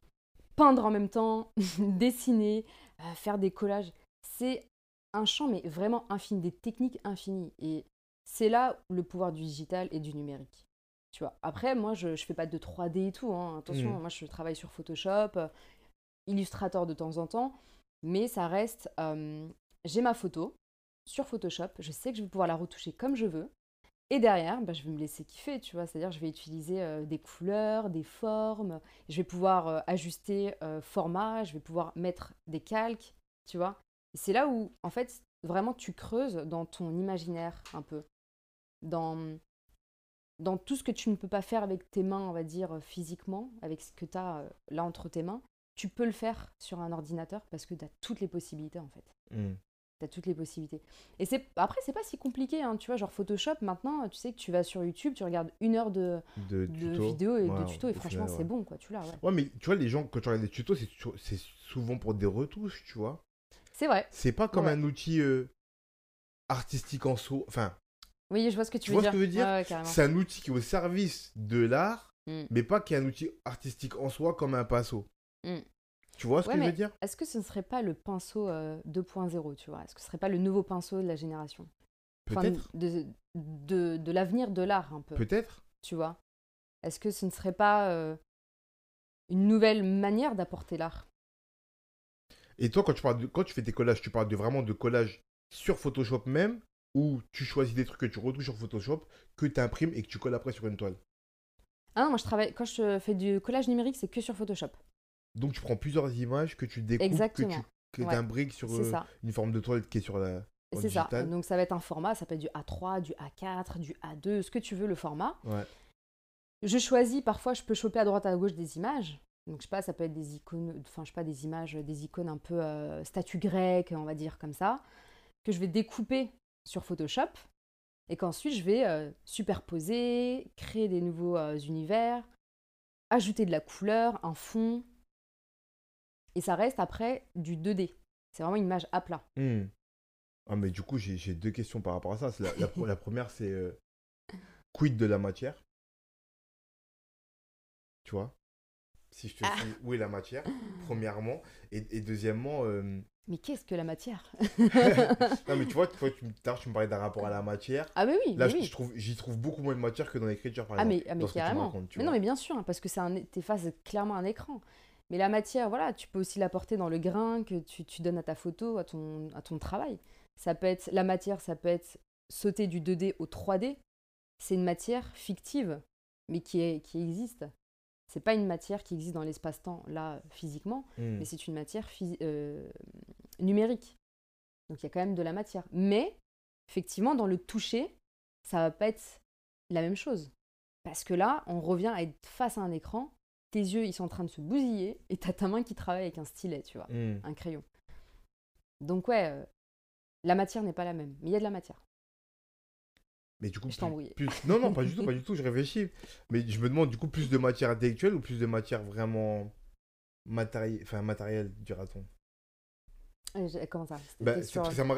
peindre en même temps, dessiner, euh, faire des collages. C'est un champ mais vraiment infini, des techniques infinies. Et c'est là le pouvoir du digital et du numérique. Tu vois. Après, moi, je ne fais pas de 3D et tout. hein. Attention, Mhm. moi, je travaille sur Photoshop, euh, Illustrator de temps en temps. Mais ça reste... euh, J'ai ma photo sur Photoshop. Je sais que je vais pouvoir la retoucher comme je veux. Et derrière, bah, je vais me laisser kiffer, tu vois. C'est-à-dire, je vais utiliser euh, des couleurs, des formes. Je vais pouvoir euh, ajuster euh, format. Je vais pouvoir mettre des calques, tu vois. C'est là où, en fait, vraiment, tu creuses dans ton imaginaire un peu. Dans, dans tout ce que tu ne peux pas faire avec tes mains, on va dire, physiquement, avec ce que tu as là entre tes mains. Tu peux le faire sur un ordinateur parce que tu as toutes les possibilités, en fait. Hmm. T'as toutes les possibilités. Et c'est après, c'est pas si compliqué, hein, tu vois, genre Photoshop, maintenant, tu sais que tu vas sur YouTube, tu regardes une heure de, De, de tuto. vidéos et Ouais, de tutos, et franchement, c'est ouais. bon, quoi, tu l'as, ouais. Ouais, mais tu vois, les gens, quand tu regardes des tutos, c'est souvent pour des retouches, tu vois. C'est vrai. C'est pas comme un outil euh, artistique en soi. Enfin, Oui, je vois ce que tu, Tu veux vois dire. ce que je veux dire? Ouais, ouais, carrément. c'est un outil qui est au service de l'art, Mm. mais pas qui est un outil artistique en soi comme un pinceau. Mm. Tu vois ce Ouais, que je veux dire? Est-ce que ce ne serait pas le pinceau euh, 2.0, tu vois? Est-ce que ce serait pas le nouveau pinceau de la génération? Enfin, Peut-être. de, de, de l'avenir de l'art, un peu, Peut-être. tu vois? Est-ce que ce ne serait pas euh, une nouvelle manière d'apporter l'art? Et toi, quand tu, parles de- quand tu fais tes collages, tu parles de vraiment de collage sur Photoshop même, ou tu choisis des trucs que tu retouches sur Photoshop, que tu imprimes et que tu colles après sur une toile? Ah non, moi je travaille, quand je fais du collage numérique, c'est que sur Photoshop. Donc tu prends plusieurs images que tu découpes, Exactement. que tu que Ouais, imbriques sur euh, une forme de toile qui est sur la. C'est ça. Donc ça va être un format, ça peut être du A3, du A4, du A2, ce que tu veux le format. Ouais. Je choisis, parfois je peux choper à droite à gauche des images. Donc je sais pas, ça peut être des icônes, enfin je sais pas, des images, des icônes un peu euh, statue grecque, on va dire comme ça, que je vais découper sur Photoshop et qu'ensuite je vais euh, superposer, créer des nouveaux euh, univers, ajouter de la couleur, un fond. Et ça reste après du 2D. C'est vraiment une image à plat. Hmm. Ah, mais du coup, j'ai j'ai deux questions par rapport à ça. C'est La, la première, c'est euh, quid de la matière? Tu vois? Si je te Ah. dis où est la matière, premièrement. Et, et deuxièmement, euh, Mais qu'est-ce que la matière? Non, mais tu vois, tu, vois, tu, me- tu parlais d'un rapport à la matière. Ah mais oui, Là, mais je- oui. je trouve, j'y trouve beaucoup moins de matière que dans l'écriture, par Ah exemple. mais, ah, mais carrément. racontes, tu mais non mais bien sûr, parce que c'est un, t'effaces clairement un écran. Mais la matière, voilà, tu peux aussi l'apporter dans le grain que tu, tu donnes à ta photo, à ton, à ton travail. Ça peut être la matière, ça peut être sauter du 2D au 3D. C'est une matière fictive, mais qui, est, qui existe. C'est pas une matière qui existe dans l'espace-temps là physiquement, Hmm. mais c'est une matière euh, numérique. Donc il y a quand même de la matière. Mais effectivement, dans le toucher, ça va pas être la même chose. Parce que là, on revient à être face à un écran, tes yeux ils sont en train de se bousiller et t'as ta main qui travaille avec un stylet, tu vois, Hmm. un crayon. Donc ouais, euh, la matière n'est pas la même, mais il y a de la matière. Mais du coup, Je plus- plus- Non, non, pas du tout, pas du tout, je réfléchis. Mais je me demande, du coup, plus de matière intellectuelle ou plus de matière vraiment matérielle, enfin matérielle, dira-t-on? Euh, Comment ça? Bah, sur- m'a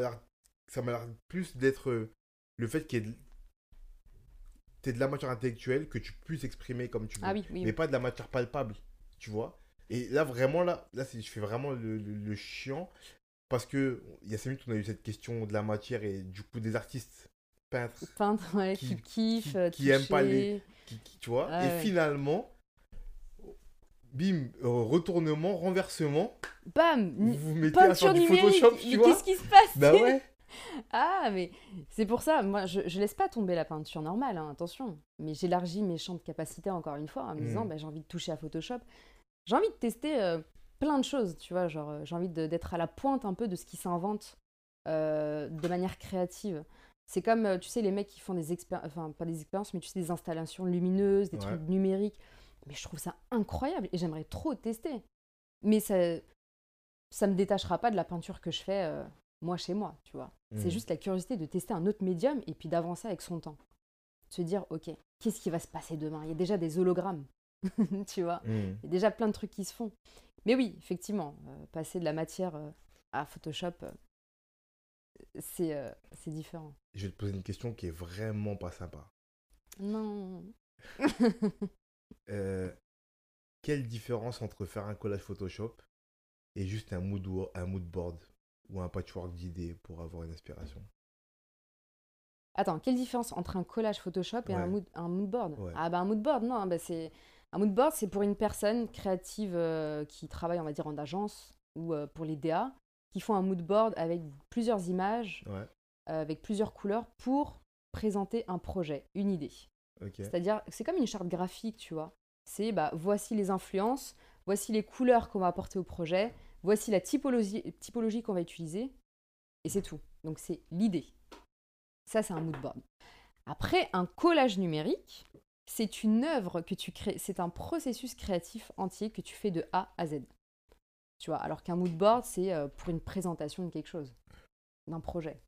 l'air ça m'a l'air plus d'être euh, le fait qu'il y ait de... t'aies de la matière intellectuelle que tu puisses exprimer comme tu veux. Ah oui, oui. mais pas de la matière palpable tu vois. Et là vraiment là là je fais vraiment le, le- le chiant parce que il y a 5 minutes on a eu cette question de la matière et du coup des artistes peintres Peintre, ouais, qui- qui, kiffe, qui- euh, qui aiment pas toucher. qui, qui- tu vois. Ouais, et ouais. finalement bim euh, retournement renversement. Bam vous mettez à faire du Photoshop tu Mais vois qu'est-ce qui se passe? Bah ouais Ah, mais c'est pour ça, moi, je, je laisse pas tomber la peinture normale, hein, attention. Mais j'élargis mes champs de capacité encore une fois en me disant, Mm. bah, j'ai envie de toucher à Photoshop. J'ai envie de tester euh, plein de choses, tu vois, genre, euh, j'ai envie d'être à la pointe un peu de ce qui s'invente euh, de manière créative. C'est comme, tu sais, les mecs qui font des expériences, enfin, pas des expériences, mais tu sais, des installations lumineuses, des Ouais. trucs numériques. Mais je trouve ça incroyable et j'aimerais trop tester. Mais ça, ça me détachera pas de la peinture que je fais, euh, moi, chez moi, tu vois. C'est Mm. juste la curiosité de tester un autre médium et puis d'avancer avec son temps. Se dire, ok, qu'est-ce qui va se passer demain? Il y a déjà des hologrammes, tu vois. Hmm. Il y a déjà plein de trucs qui se font. Mais oui, effectivement, euh, passer de la matière euh, à Photoshop, euh, c'est c'est différent. je vais te poser une question qui est vraiment pas sympa Non. Quelle différence entre faire un collage Photoshop et juste un mood, un mood board ou un patchwork d'idées pour avoir une inspiration Attends, quelle différence entre un collage Photoshop et un, mood, un mood board? Ouais. Ah bah un mood board, non, bah c'est un mood board, c'est pour une personne créative euh, qui travaille, on va dire, en agence ou euh, pour les DA, qui font un mood board avec plusieurs images, Ouais, euh, avec plusieurs couleurs pour présenter un projet, une idée. C'est-à-dire, c'est comme une charte graphique, tu vois. C'est bah, voici les influences, voici les couleurs qu'on va apporter au projet, voici la typologie, typologie qu'on va utiliser, et c'est tout. Donc c'est l'idée. Ça, c'est un mood board. Après, un collage numérique, c'est une œuvre que tu crées, c'est un processus créatif entier que tu fais de A à Z. Tu vois, alors qu'un mood board, c'est euh, pour une présentation de quelque chose, d'un projet.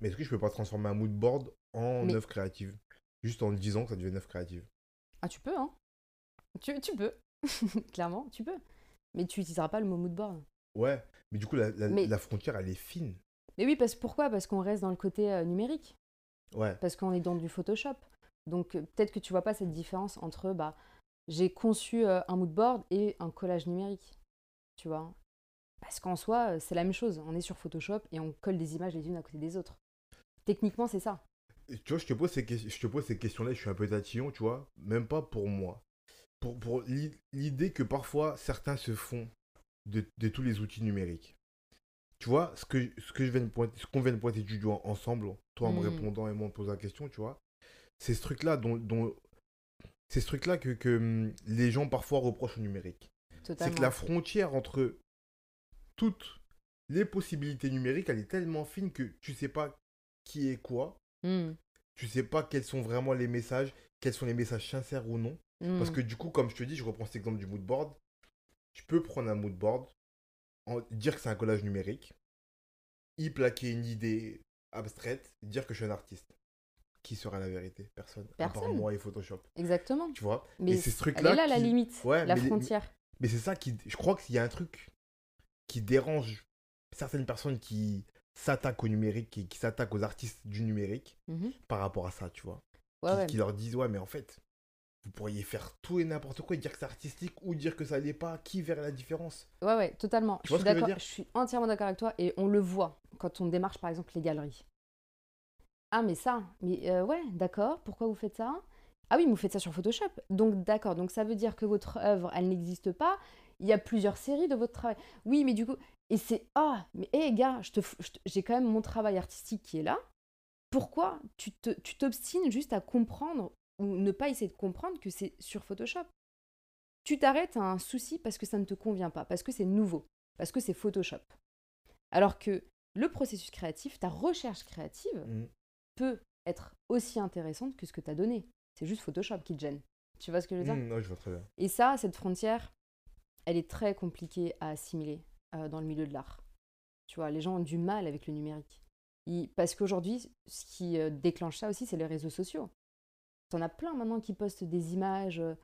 Mais est-ce que je peux pas transformer un mood board en Mais- œuvre créative? Juste en le disant que ça devient une œuvre créative. Ah, tu peux, hein tu, tu peux. Clairement, tu peux. Mais tu n'utiliseras pas le mot mood board. Ouais, mais du coup, la, la- Mais- la frontière, elle est fine. Mais oui, parce pourquoi? Parce qu'on reste dans le côté euh, numérique. Ouais, Parce qu'on est dans du Photoshop. Donc euh, peut-être que tu vois pas cette différence entre bah, j'ai conçu euh, un mood board et un collage numérique. Tu vois? Parce qu'en soi, c'est la même chose. On est sur Photoshop et on colle des images les unes à côté des autres. Techniquement, c'est ça. Tu vois, je te pose ces, ques- je te pose ces questions-là, je suis un peu tatillon, tu vois, même pas pour moi. Pour, pour l'i- l'idée que parfois certains se font de, de tous les outils numériques. Tu vois, ce que, ce que je viens de pointer, ce qu'on vient de pointer du doigt ensemble, toi en me Mm. répondant et moi en me posant la question, tu vois, c'est ce truc-là dont, dont c'est ce truc-là que, que hum, les gens parfois reprochent au numérique. C'est que la frontière entre toute les possibilités numériques, elle est tellement fine que tu sais pas qui est quoi. Hmm. Tu sais pas quels sont vraiment les messages, quels sont les messages sincères ou non. Parce Hmm. que du coup, comme je te dis, je reprends cet exemple du mood board. Tu peux prendre un mood board, en- dire que c'est un collage numérique, y plaquer une idée abstraite, dire que je suis un artiste. Qui sera la vérité? Personne. À part Personne. moi et Photoshop. Exactement. Tu vois? Mais Et c'est ce truc-là Elle est là, la qui- limite, Ouais, la mais les- frontière. Mais c'est ça qui. Je crois qu'il y a un truc qui dérange certaines personnes qui s'attaquent au numérique, qui, qui s'attaquent aux artistes du numérique Mhm. par rapport à ça, tu vois? Ouais, qui, ouais. qui leur disent, ouais, mais en fait, vous pourriez faire tout et n'importe quoi et dire que c'est artistique ou dire que ça l'est pas. Qui verrait la différence? Ouais, ouais, totalement. Tu je suis je suis entièrement d'accord avec toi et on le voit quand on démarche par exemple les galeries. Ah, mais ça, mais euh, ouais, d'accord, pourquoi vous faites ça? Ah oui, mais vous faites ça sur Photoshop. Donc d'accord, donc ça veut dire que votre œuvre, elle n'existe pas. Il y a plusieurs séries de votre travail. Oui, mais du coup, et c'est ah, mais hé gars, je te, f- je te- j'ai quand même mon travail artistique qui est là. Pourquoi tu te, tu t'obstines juste à comprendre ou ne pas essayer de comprendre que c'est sur Photoshop Tu t'arrêtes à un souci parce que ça ne te convient pas, parce que c'est nouveau, parce que c'est Photoshop. Alors que le processus créatif, ta recherche créative, Mm. peut être aussi intéressante que ce que tu as donné. C'est juste Photoshop qui te gêne. Tu vois ce que je veux dire? Mm, ouais, je vois très bien. Et ça, cette frontière, elle est très compliquée à assimiler euh, dans le milieu de l'art. Tu vois, les gens ont du mal avec le numérique. Ils- Parce qu'aujourd'hui, ce qui euh, déclenche ça aussi, c'est les réseaux sociaux. T'en as plein maintenant qui postent des images, euh,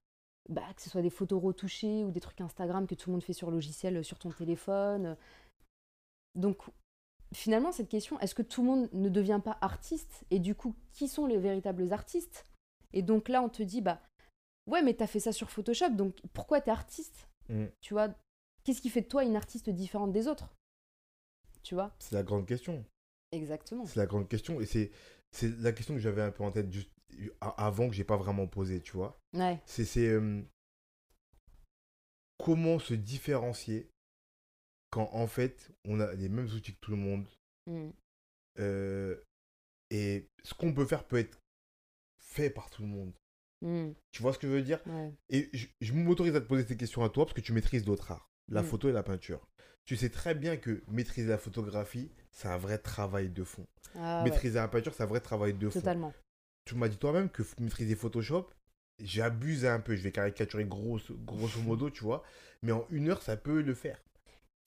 bah, que ce soit des photos retouchées ou des trucs Instagram que tout le monde fait sur logiciel, euh, sur ton téléphone. Donc, finalement, cette question, est-ce que tout le monde ne devient pas artiste? Et du coup, qui sont les véritables artistes? Et donc là, on te dit, bah, ouais, mais t'as fait ça sur Photoshop, donc pourquoi t'es artiste? Mm. Tu vois, qu'est-ce qui fait de toi une artiste différente des autres? Tu vois? C'est la grande question. Exactement. C'est la grande question. Et c'est, c'est la question que j'avais un peu en tête juste avant que j'ai pas vraiment posée, tu vois. Ouais. C'est, euh, comment se différencier quand en fait on a les mêmes outils que tout le monde Mm. euh, et ce qu'on peut faire peut être fait par tout le monde. Mm. Tu vois ce que je veux dire? Ouais. Et je, je m'autorise à te poser ces questions à toi parce que tu maîtrises d'autres arts, la Mm. photo et la peinture. Tu sais très bien que maîtriser la photographie, c'est un vrai travail de fond. Ah ouais, maîtriser la peinture, c'est un vrai travail de fond. Tu m'as dit toi-même que maîtriser Photoshop, j'abuse un peu. Je vais caricaturer grosso, grosso modo, tu vois. Mais en une heure, ça peut le faire.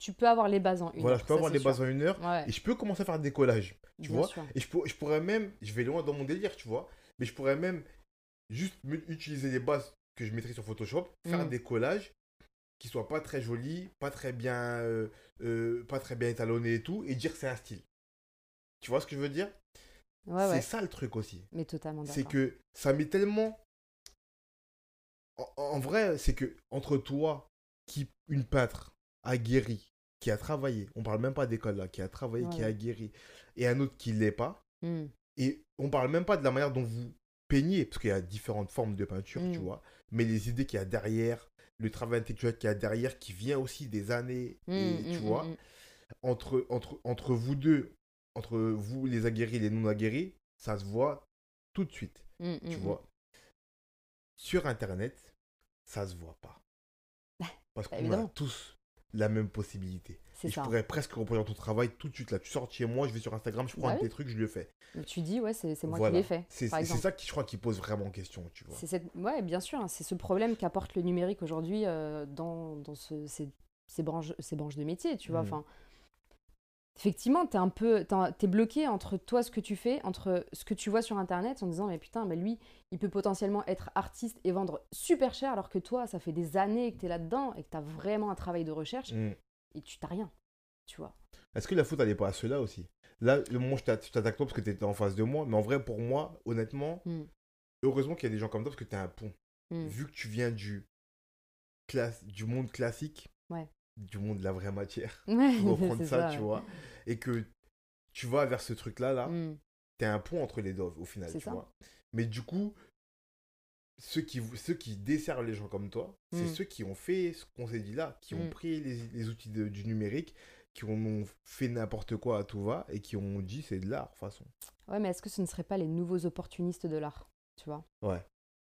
Tu peux avoir les bases en une voilà, heure, je peux ça, avoir les sûr. bases en une heure. Ouais, Et je peux commencer à faire des collages. tu bien vois. sûr. Et je, pour- je pourrais même, je vais loin dans mon délire, tu vois. Mais je pourrais même juste utiliser les bases que je maîtrise sur Photoshop, faire Mm. des collages qui soient pas très jolis, pas très bien, euh, euh, pas très bien étalonnés et tout, et dire que c'est un style. Tu vois ce que je veux dire? Ouais, C'est ouais. ça le truc aussi. Mais totalement c'est que ça met tellement. En, en vrai, c'est que entre toi, qui une peintre aguerrie, qui a travaillé, on parle même pas d'école là, qui a travaillé, qui Ouais. aguerri, et un autre qui l'est pas, Mm. et on parle même pas de la manière dont vous peignez, parce qu'il y a différentes formes de peinture, tu Mm. vois, mais les idées qu'il y a derrière, le travail intellectuel qu'il y a derrière, qui vient aussi des années, Mm, et mm, tu vois, entre, entre, entre vous deux, entre vous les aguerris et les non aguerris, ça se voit tout de suite Mm, tu mm, vois. Sur Internet, ça se voit pas. Parce Bah, qu'on a tous la même possibilité. Et je pourrais presque reproduire ton travail tout de suite là. Tu sors de chez moi, je vais sur Instagram, je prends Bah un de oui. tes trucs, je le fais. Tu dis, ouais, c'est moi Voilà. qui l'ai fait, C'est ça qui, je crois, qui pose vraiment question, tu vois. Cette... Ouais, bien sûr, hein, c'est ce problème qu'apporte le numérique aujourd'hui euh, dans, dans ce- ces, ces branches, ces branches de métier, tu vois. Enfin, effectivement, t'es un peu, t'es t'es bloqué entre toi, ce que tu fais, entre ce que tu vois sur Internet, en disant, mais putain, mais lui, il peut potentiellement être artiste et vendre super cher, alors que toi, ça fait des années que t'es là-dedans et que t'as vraiment un travail de recherche Mm. et tu t'as rien, tu vois. Est-ce que la faute, elle n'est pas à ceux-là aussi? Là, le moment où je t'atta- je t'attaque toi parce que tu étais en face de moi, mais en vrai, pour moi, honnêtement, Mm. heureusement qu'il y a des gens comme toi parce que tu es un pont. Mm. Vu que tu viens du, classe, du monde classique, Ouais. Du monde de la vraie matière, Ouais, pour reprendre ça, tu vois, et que tu vas vers ce truc-là, là, Mm. t'es un pont entre les deux au final, tu ça. vois. Mais du coup, ceux qui, ceux qui desservent les gens comme toi, c'est Mm. ceux qui ont fait ce qu'on s'est dit là, qui ont Mm. pris les, les outils de- du numérique, qui ont fait n'importe quoi à tout va, et qui ont dit c'est de l'art, de toute façon. Ouais, mais est-ce que ce ne seraient pas les nouveaux opportunistes de l'art, tu vois? Ouais,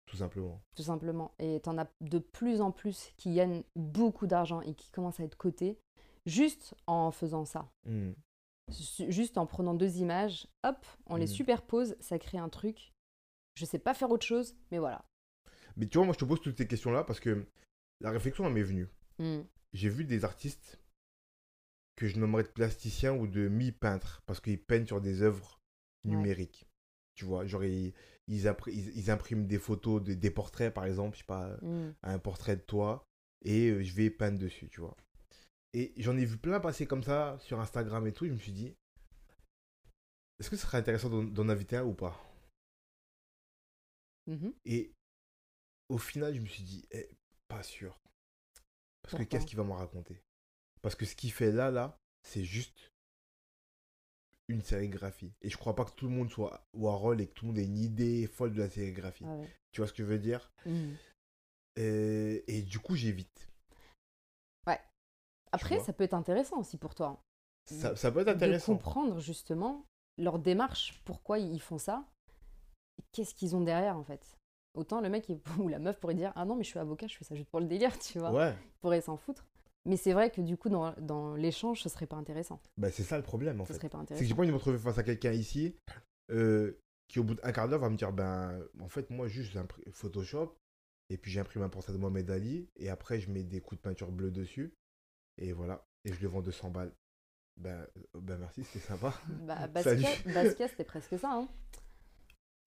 tout simplement. tout simplement. Et t'en as de plus en plus qui gagnent beaucoup d'argent et qui commencent à être cotés. Juste en faisant ça. Hmm. Juste en prenant deux images, hop, on les Mhm. superpose, ça crée un truc. Je sais pas faire autre chose, mais voilà. Mais tu vois, moi, je te pose toutes ces questions-là parce que la réflexion, m'est venue. Mm. J'ai vu des artistes que je nommerais de plasticiens ou de mi-peintres parce qu'ils peignent sur des œuvres Ouais. numériques. Tu vois, genre, ils, ils, impr- ils- ils impriment des photos, de- des portraits, par exemple, je sais pas, Mm. un portrait de toi et euh, je vais peindre dessus, tu vois. Et j'en ai vu plein passer comme ça sur Instagram et tout. Je me suis dit, est-ce que ce serait intéressant d'en inviter un ou pas? Mhm. Et au final, je me suis dit, eh, pas sûr. Parce que qu'est-ce qu'il va me raconter? Parce que ce qu'il fait là, là, c'est juste une sérigraphie. Et je crois pas que tout le monde soit Warhol et que tout le monde ait une idée folle de la sérigraphie. Ah ouais. Tu vois ce que je veux dire? Mm. et, et du coup, j'évite. Après, vois? ça peut être intéressant aussi pour toi. Ça, ça peut être de intéressant. comprendre justement leur démarche, pourquoi ils font ça, qu'est-ce qu'ils ont derrière en fait. Autant le mec il- ou la meuf pourrait dire Ah non, mais je suis avocat, je fais ça juste pour le délire, tu vois. Ouais, Il pourrait s'en foutre. Mais c'est vrai que du coup, dans, dans l'échange, ce serait pas intéressant. bah, c'est ça le problème en Ce fait. serait pas C'est que j'ai intéressant. pas envie de me retrouver face à quelqu'un ici euh, qui, au bout d'un quart d'heure, va me dire Ben, en fait, moi, juste Photoshop et puis j'imprime un portrait de Mohamed Ali et après, je mets des coups de peinture bleue dessus et voilà. Et je le vends 200 balles. Ben, euh, ben merci, c'était sympa. Bah, Basquiat, c'était presque ça. Hein.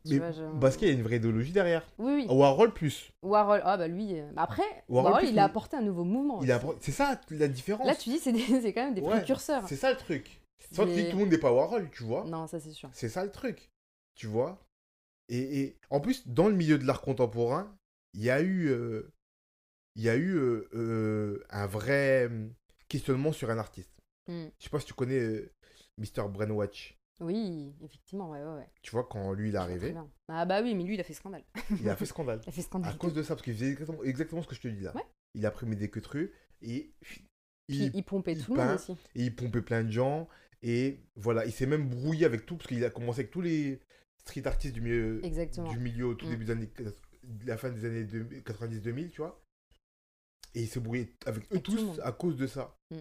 Tu Mais vois, je- Basquiat, il y a une vraie idéologie derrière. Oui, oui. Warhol plus. Warhol, ah bah lui. euh, Après, Warhol, Warhol, plus, il a apporté un nouveau mouvement. Il a aussi. C'est ça la différence. Là, tu dis, c'est des- c'est quand même des Ouais, précurseurs. C'est ça le truc. Sans que Mais- tout le monde n'est pas Warhol, tu vois. Non, ça c'est sûr. C'est ça le truc. Tu vois et, et en plus, dans le milieu de l'art contemporain, il y a eu, euh, il y a eu euh, euh, un vrai hum, questionnement sur un artiste. Hmm. Je sais pas si tu connais euh, Mr. Brainwatch. Oui, effectivement, ouais, ouais, ouais. Tu vois, quand lui il est arrivé. Ah bah oui, mais lui, il a fait scandale. il a fait scandale. Il a fait scandale. À cause de ça, parce qu'il faisait exactement, exactement ce que je te dis là. Ouais. Il a pris des queutrues et il, il pompait il tout le monde aussi. et il pompait plein de gens. Et voilà, il s'est même brouillé avec tout, parce qu'il a commencé avec tous les street artistes du milieu, Exactement. du milieu au tout Mm. début des années, la fin des années 90-2000, tu vois. Et il s'est brouillé avec eux Avec tous à cause de ça. Mm.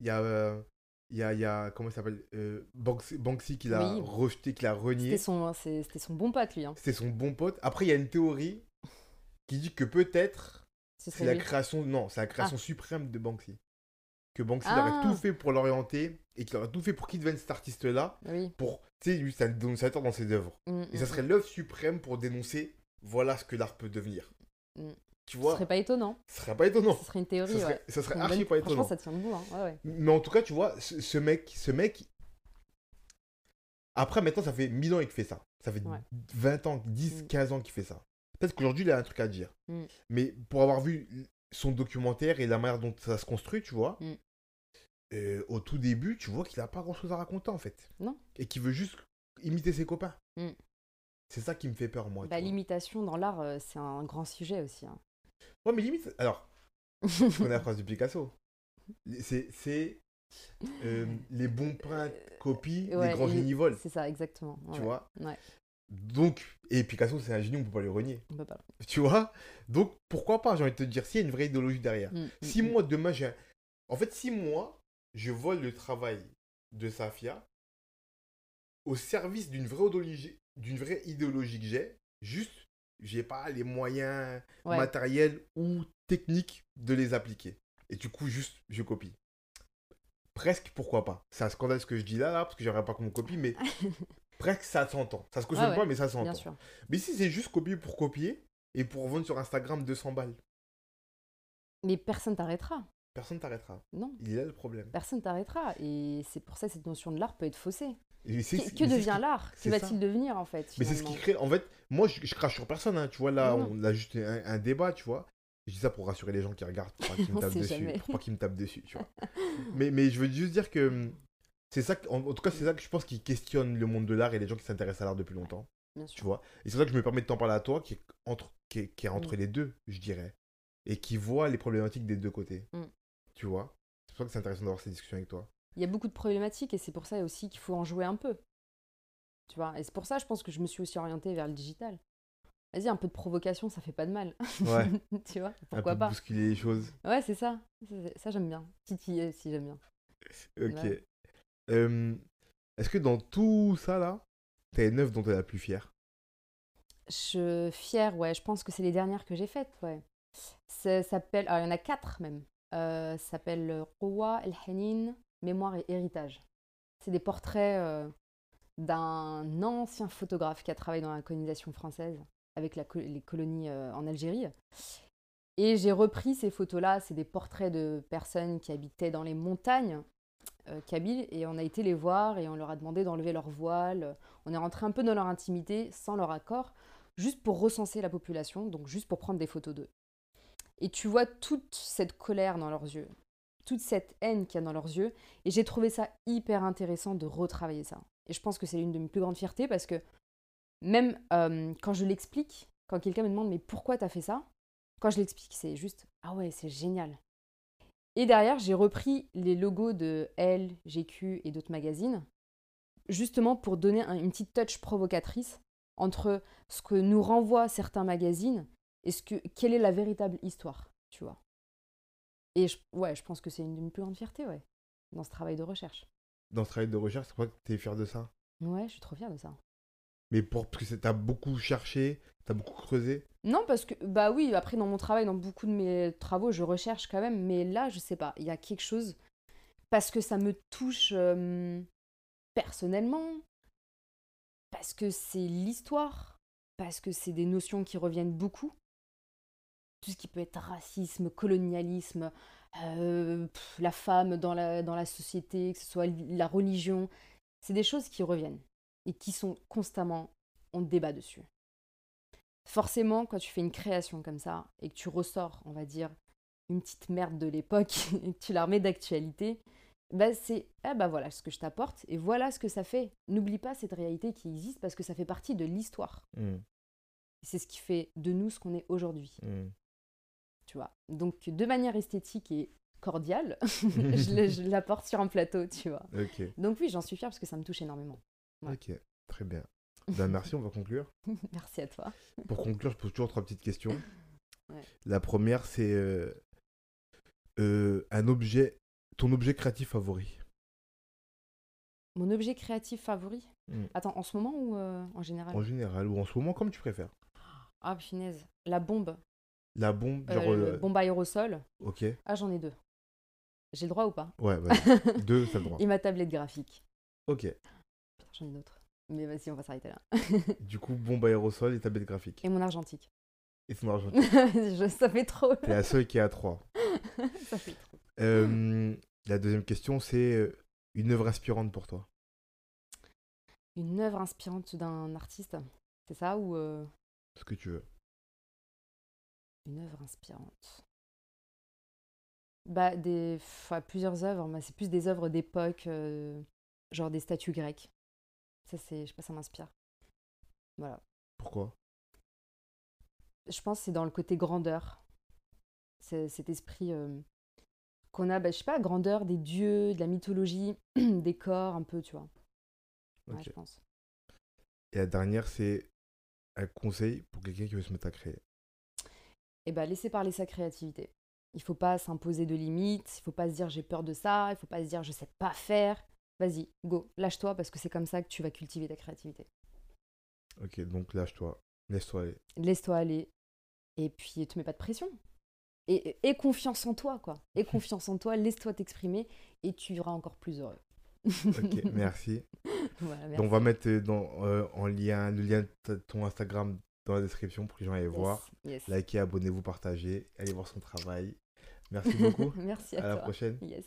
Il y a, euh, il y a, y a, comment il s'appelle euh, Banksy, Banksy qui l'a Oui. rejeté, qui l'a renié. C'était son, c'était son bon pote, lui. Hein. C'était son bon pote. Après, il y a une théorie qui dit que peut-être Ce c'est la création, non, c'est la création suprême de Banksy. Que Banksy Ah. aurait tout fait pour l'orienter et qu'il aurait tout fait pour qu'il devienne cet artiste-là. Oui. Pour, tu sais, lui, c'est un dénonciateur dans ses œuvres. Mm, Et mm, ça serait l'œuvre suprême pour dénoncer voilà ce que l'art peut devenir. Mm. Tu Ce serait pas étonnant. ce serait pas étonnant. Ce serait une Ça théorie, serait, ouais. ça serait archi bonne- pas Franchement, étonnant. ça tient debout. Hein. Ouais, ouais. Mais en tout cas, tu vois, ce, ce mec, ce mec. Après, maintenant, ça fait 1000 ans qu'il fait ça. Ça fait Ouais. 20 ans, 10, Mm. 15 ans qu'il fait ça. Peut-être qu'aujourd'hui, il a un truc à dire. Mm. Mais pour avoir vu son documentaire et la manière dont ça se construit, tu vois, Mm. euh, au tout début, tu vois qu'il a pas grand-chose à raconter, en fait. Non. Et qu'il veut juste imiter ses copains. Mm. C'est ça qui me fait peur, moi. Bah, l'imitation dans l'art, euh, c'est un grand sujet aussi. hein. Ouais, mais limite, alors, je connais la phrase du Picasso. C'est, euh, les bons peintres copient, Ouais, les grands génies volent. C'est ça, exactement. Tu ouais. vois Ouais. Donc, et Picasso, c'est un génie, on peut pas le renier. On peut pas. Tu vois Donc, pourquoi pas, j'ai envie de te dire, s'il y a une vraie idéologie derrière. Mm, mm, Si mm. moi, demain, j'ai. un- En fait, si moi, je vole le travail de Safia au service d'une vraie idéologie, d'une vraie idéologie que j'ai, juste, j'ai pas les moyens Ouais. matériels ou techniques de les appliquer. Et du coup, juste, je copie. Presque, pourquoi pas. C'est un scandale ce que je dis là, là parce que j'aimerais pas qu'on me copie, mais presque ça s'entend. Ça se cautionne Ouais, ouais, pas, mais ça s'entend. Mais si c'est juste copier pour copier et pour vendre sur Instagram 200 balles, Mais personne t'arrêtera. personne t'arrêtera. Non. Il est là le problème. Personne t'arrêtera. Et c'est pour ça que cette notion de l'art peut être faussée. Et Que, devient l'art? Que va-t-il devenir en fait Mais c'est ce qui crée. En fait, moi, je, je crache sur personne. hein, tu vois, là, Non, on a juste un, un débat, tu vois. Je dis ça pour rassurer les gens qui regardent, pour pas qu'ils me tapent dessus. jamais. Pour pas qu'ils me tapent dessus, tu vois. mais, mais je veux juste dire que hum, c'est ça, que- en, en tout cas, c'est ça que je pense qui questionne le monde de l'art et les gens qui s'intéressent à l'art depuis longtemps, Bien tu vois. Et c'est pour ça que je me permets de t'en parler à toi, qui est entre, qui est, qui est entre Mm. les deux, je dirais. Et qui voit les problématiques des deux côtés. Mm. Tu vois. C'est pour ça que c'est intéressant d'avoir ces discussions avec toi. Il y a beaucoup de problématiques et c'est pour ça aussi qu'il faut en jouer un peu. Tu vois Et c'est pour ça, je pense que je me suis aussi orientée vers le digital. Vas-y, un peu de provocation, ça fait pas de mal. Ouais. tu vois, Un pourquoi peu pas? bousculer les choses. Ouais, c'est ça. Ça, j'aime bien. Titiller, si j'aime bien. Ok. Euh, Est-ce que dans tout ça là, t'as une œuvre dont t'es la plus fière? Je fière, ouais, je pense que c'est les dernières que j'ai faites, ouais. Ça s'appelle, ah, il y en a quatre même. Euh, ça s'appelle Rowa El Hanin, Mémoire et Héritage. C'est des portraits euh, d'un ancien photographe qui a travaillé dans la colonisation française avec les colonies euh, en Algérie. Et j'ai repris ces photos-là, c'est des portraits de personnes qui habitaient dans les montagnes euh, kabyles et on a été les voir et on leur a demandé d'enlever leur voile. On est rentré un peu dans leur intimité sans leur accord juste pour recenser la population, donc juste pour prendre des photos d'eux. Et tu vois toute cette colère dans leurs yeux, toute cette haine qu'il y a dans leurs yeux, et j'ai trouvé ça hyper intéressant de retravailler ça. Et je pense que c'est l'une de mes plus grandes fiertés parce que même euh, quand je l'explique, quand quelqu'un me demande mais pourquoi t'as fait ça, quand je l'explique, c'est juste ah ouais, c'est génial. Et derrière, j'ai repris les logos de Elle, GQ et d'autres magazines, justement pour donner un- une petite touch provocatrice entre ce que nous renvoient certains magazines et ce que, quelle est la véritable histoire, tu vois. Et je, ouais, je pense que c'est une de mes plus grandes fiertés, ouais, dans ce travail de recherche. Dans ce travail de recherche, c'est quoi que t'es fier de ça Ouais, je suis trop fière de ça. Mais pour parce que t'as beaucoup cherché, t'as beaucoup creusé. Non, parce que, bah oui, après, dans mon travail, dans beaucoup de mes travaux, je recherche quand même, mais là, je sais pas, il y a quelque chose, parce que ça me touche euh, personnellement, parce que c'est l'histoire, parce que c'est des notions qui reviennent beaucoup. Tout ce qui peut être racisme, colonialisme, euh, pff, la femme dans la, dans la société, que ce soit la religion, c'est des choses qui reviennent et qui sont constamment, on débat dessus forcément, quand tu fais une création comme ça et que tu ressors, on va dire, une petite merde de l'époque et que tu la remets d'actualité, bah c'est ah bah voilà ce que je t'apporte et voilà ce que ça fait. N'oublie pas cette réalité qui existe parce que ça fait partie de l'histoire. Hmm, C'est ce qui fait de nous ce qu'on est aujourd'hui, hmm. Tu vois. Donc de manière esthétique et cordiale, je l'apporte sur un plateau, tu vois. Donc oui, j'en suis fière parce que ça me touche énormément. Ouais. ok, très bien. Ben, merci, on va conclure. Merci à toi. Pour conclure, je pose toujours trois petites questions. Ouais. La première, c'est euh, euh, un objet, ton objet créatif favori? Mon objet créatif favori? Mm. Attends, en ce moment ou euh, en général? En général ou en ce moment, comme tu préfères. Ah, punaise. La bombe. La bombe, genre. Euh, euh, bombe aérosol. Ok, Ah, j'en ai deux. J'ai le droit ou pas? Ouais. Deux, t'as le droit. Et ma tablette graphique. Ok, Putain, j'en ai d'autres. Mais vas-y, on va s'arrêter là. du coup, bombe aérosol et tablette graphique. Et mon argentique. Et ton argent. Je- ça fait trop. T'es la seule qui est à trois. ça fait trop. Euh, la deuxième question, c'est une œuvre inspirante pour toi. Une œuvre inspirante d'un artiste? C'est ça ou euh, Ce que tu veux. Une œuvre inspirante Bah, des, enfin, plusieurs œuvres. mais c'est plus des œuvres d'époque, euh, genre des statues grecques. Ça, c'est, je sais pas, ça m'inspire. Voilà. Pourquoi? Je pense que c'est dans le côté grandeur. C'est cet esprit euh, qu'on a, bah, je sais pas, grandeur des dieux, de la mythologie, des corps, un peu, tu vois. Ouais, je pense. Et la dernière, c'est un conseil pour quelqu'un qui veut se mettre à créer. Et bah, laisser parler sa créativité. Il faut pas s'imposer de limites, il faut pas se dire j'ai peur de ça, il faut pas se dire je sais pas faire. Vas-y, go, lâche-toi parce que c'est comme ça que tu vas cultiver ta créativité. Ok, donc lâche-toi. Laisse-toi aller. Laisse-toi aller et puis te mets pas de pression. Et, et- aie confiance en toi, quoi. Aie confiance en toi, laisse-toi t'exprimer et tu seras encore plus heureux. Ok, merci. Voilà, merci. Donc on va mettre euh, dans, euh, en lien le lien de ton Instagram dans la description pour que les gens aillent Yes, voir. yes. Likez, abonnez-vous, partagez, allez voir son travail. Merci beaucoup. Merci à à, la prochaine. Yes.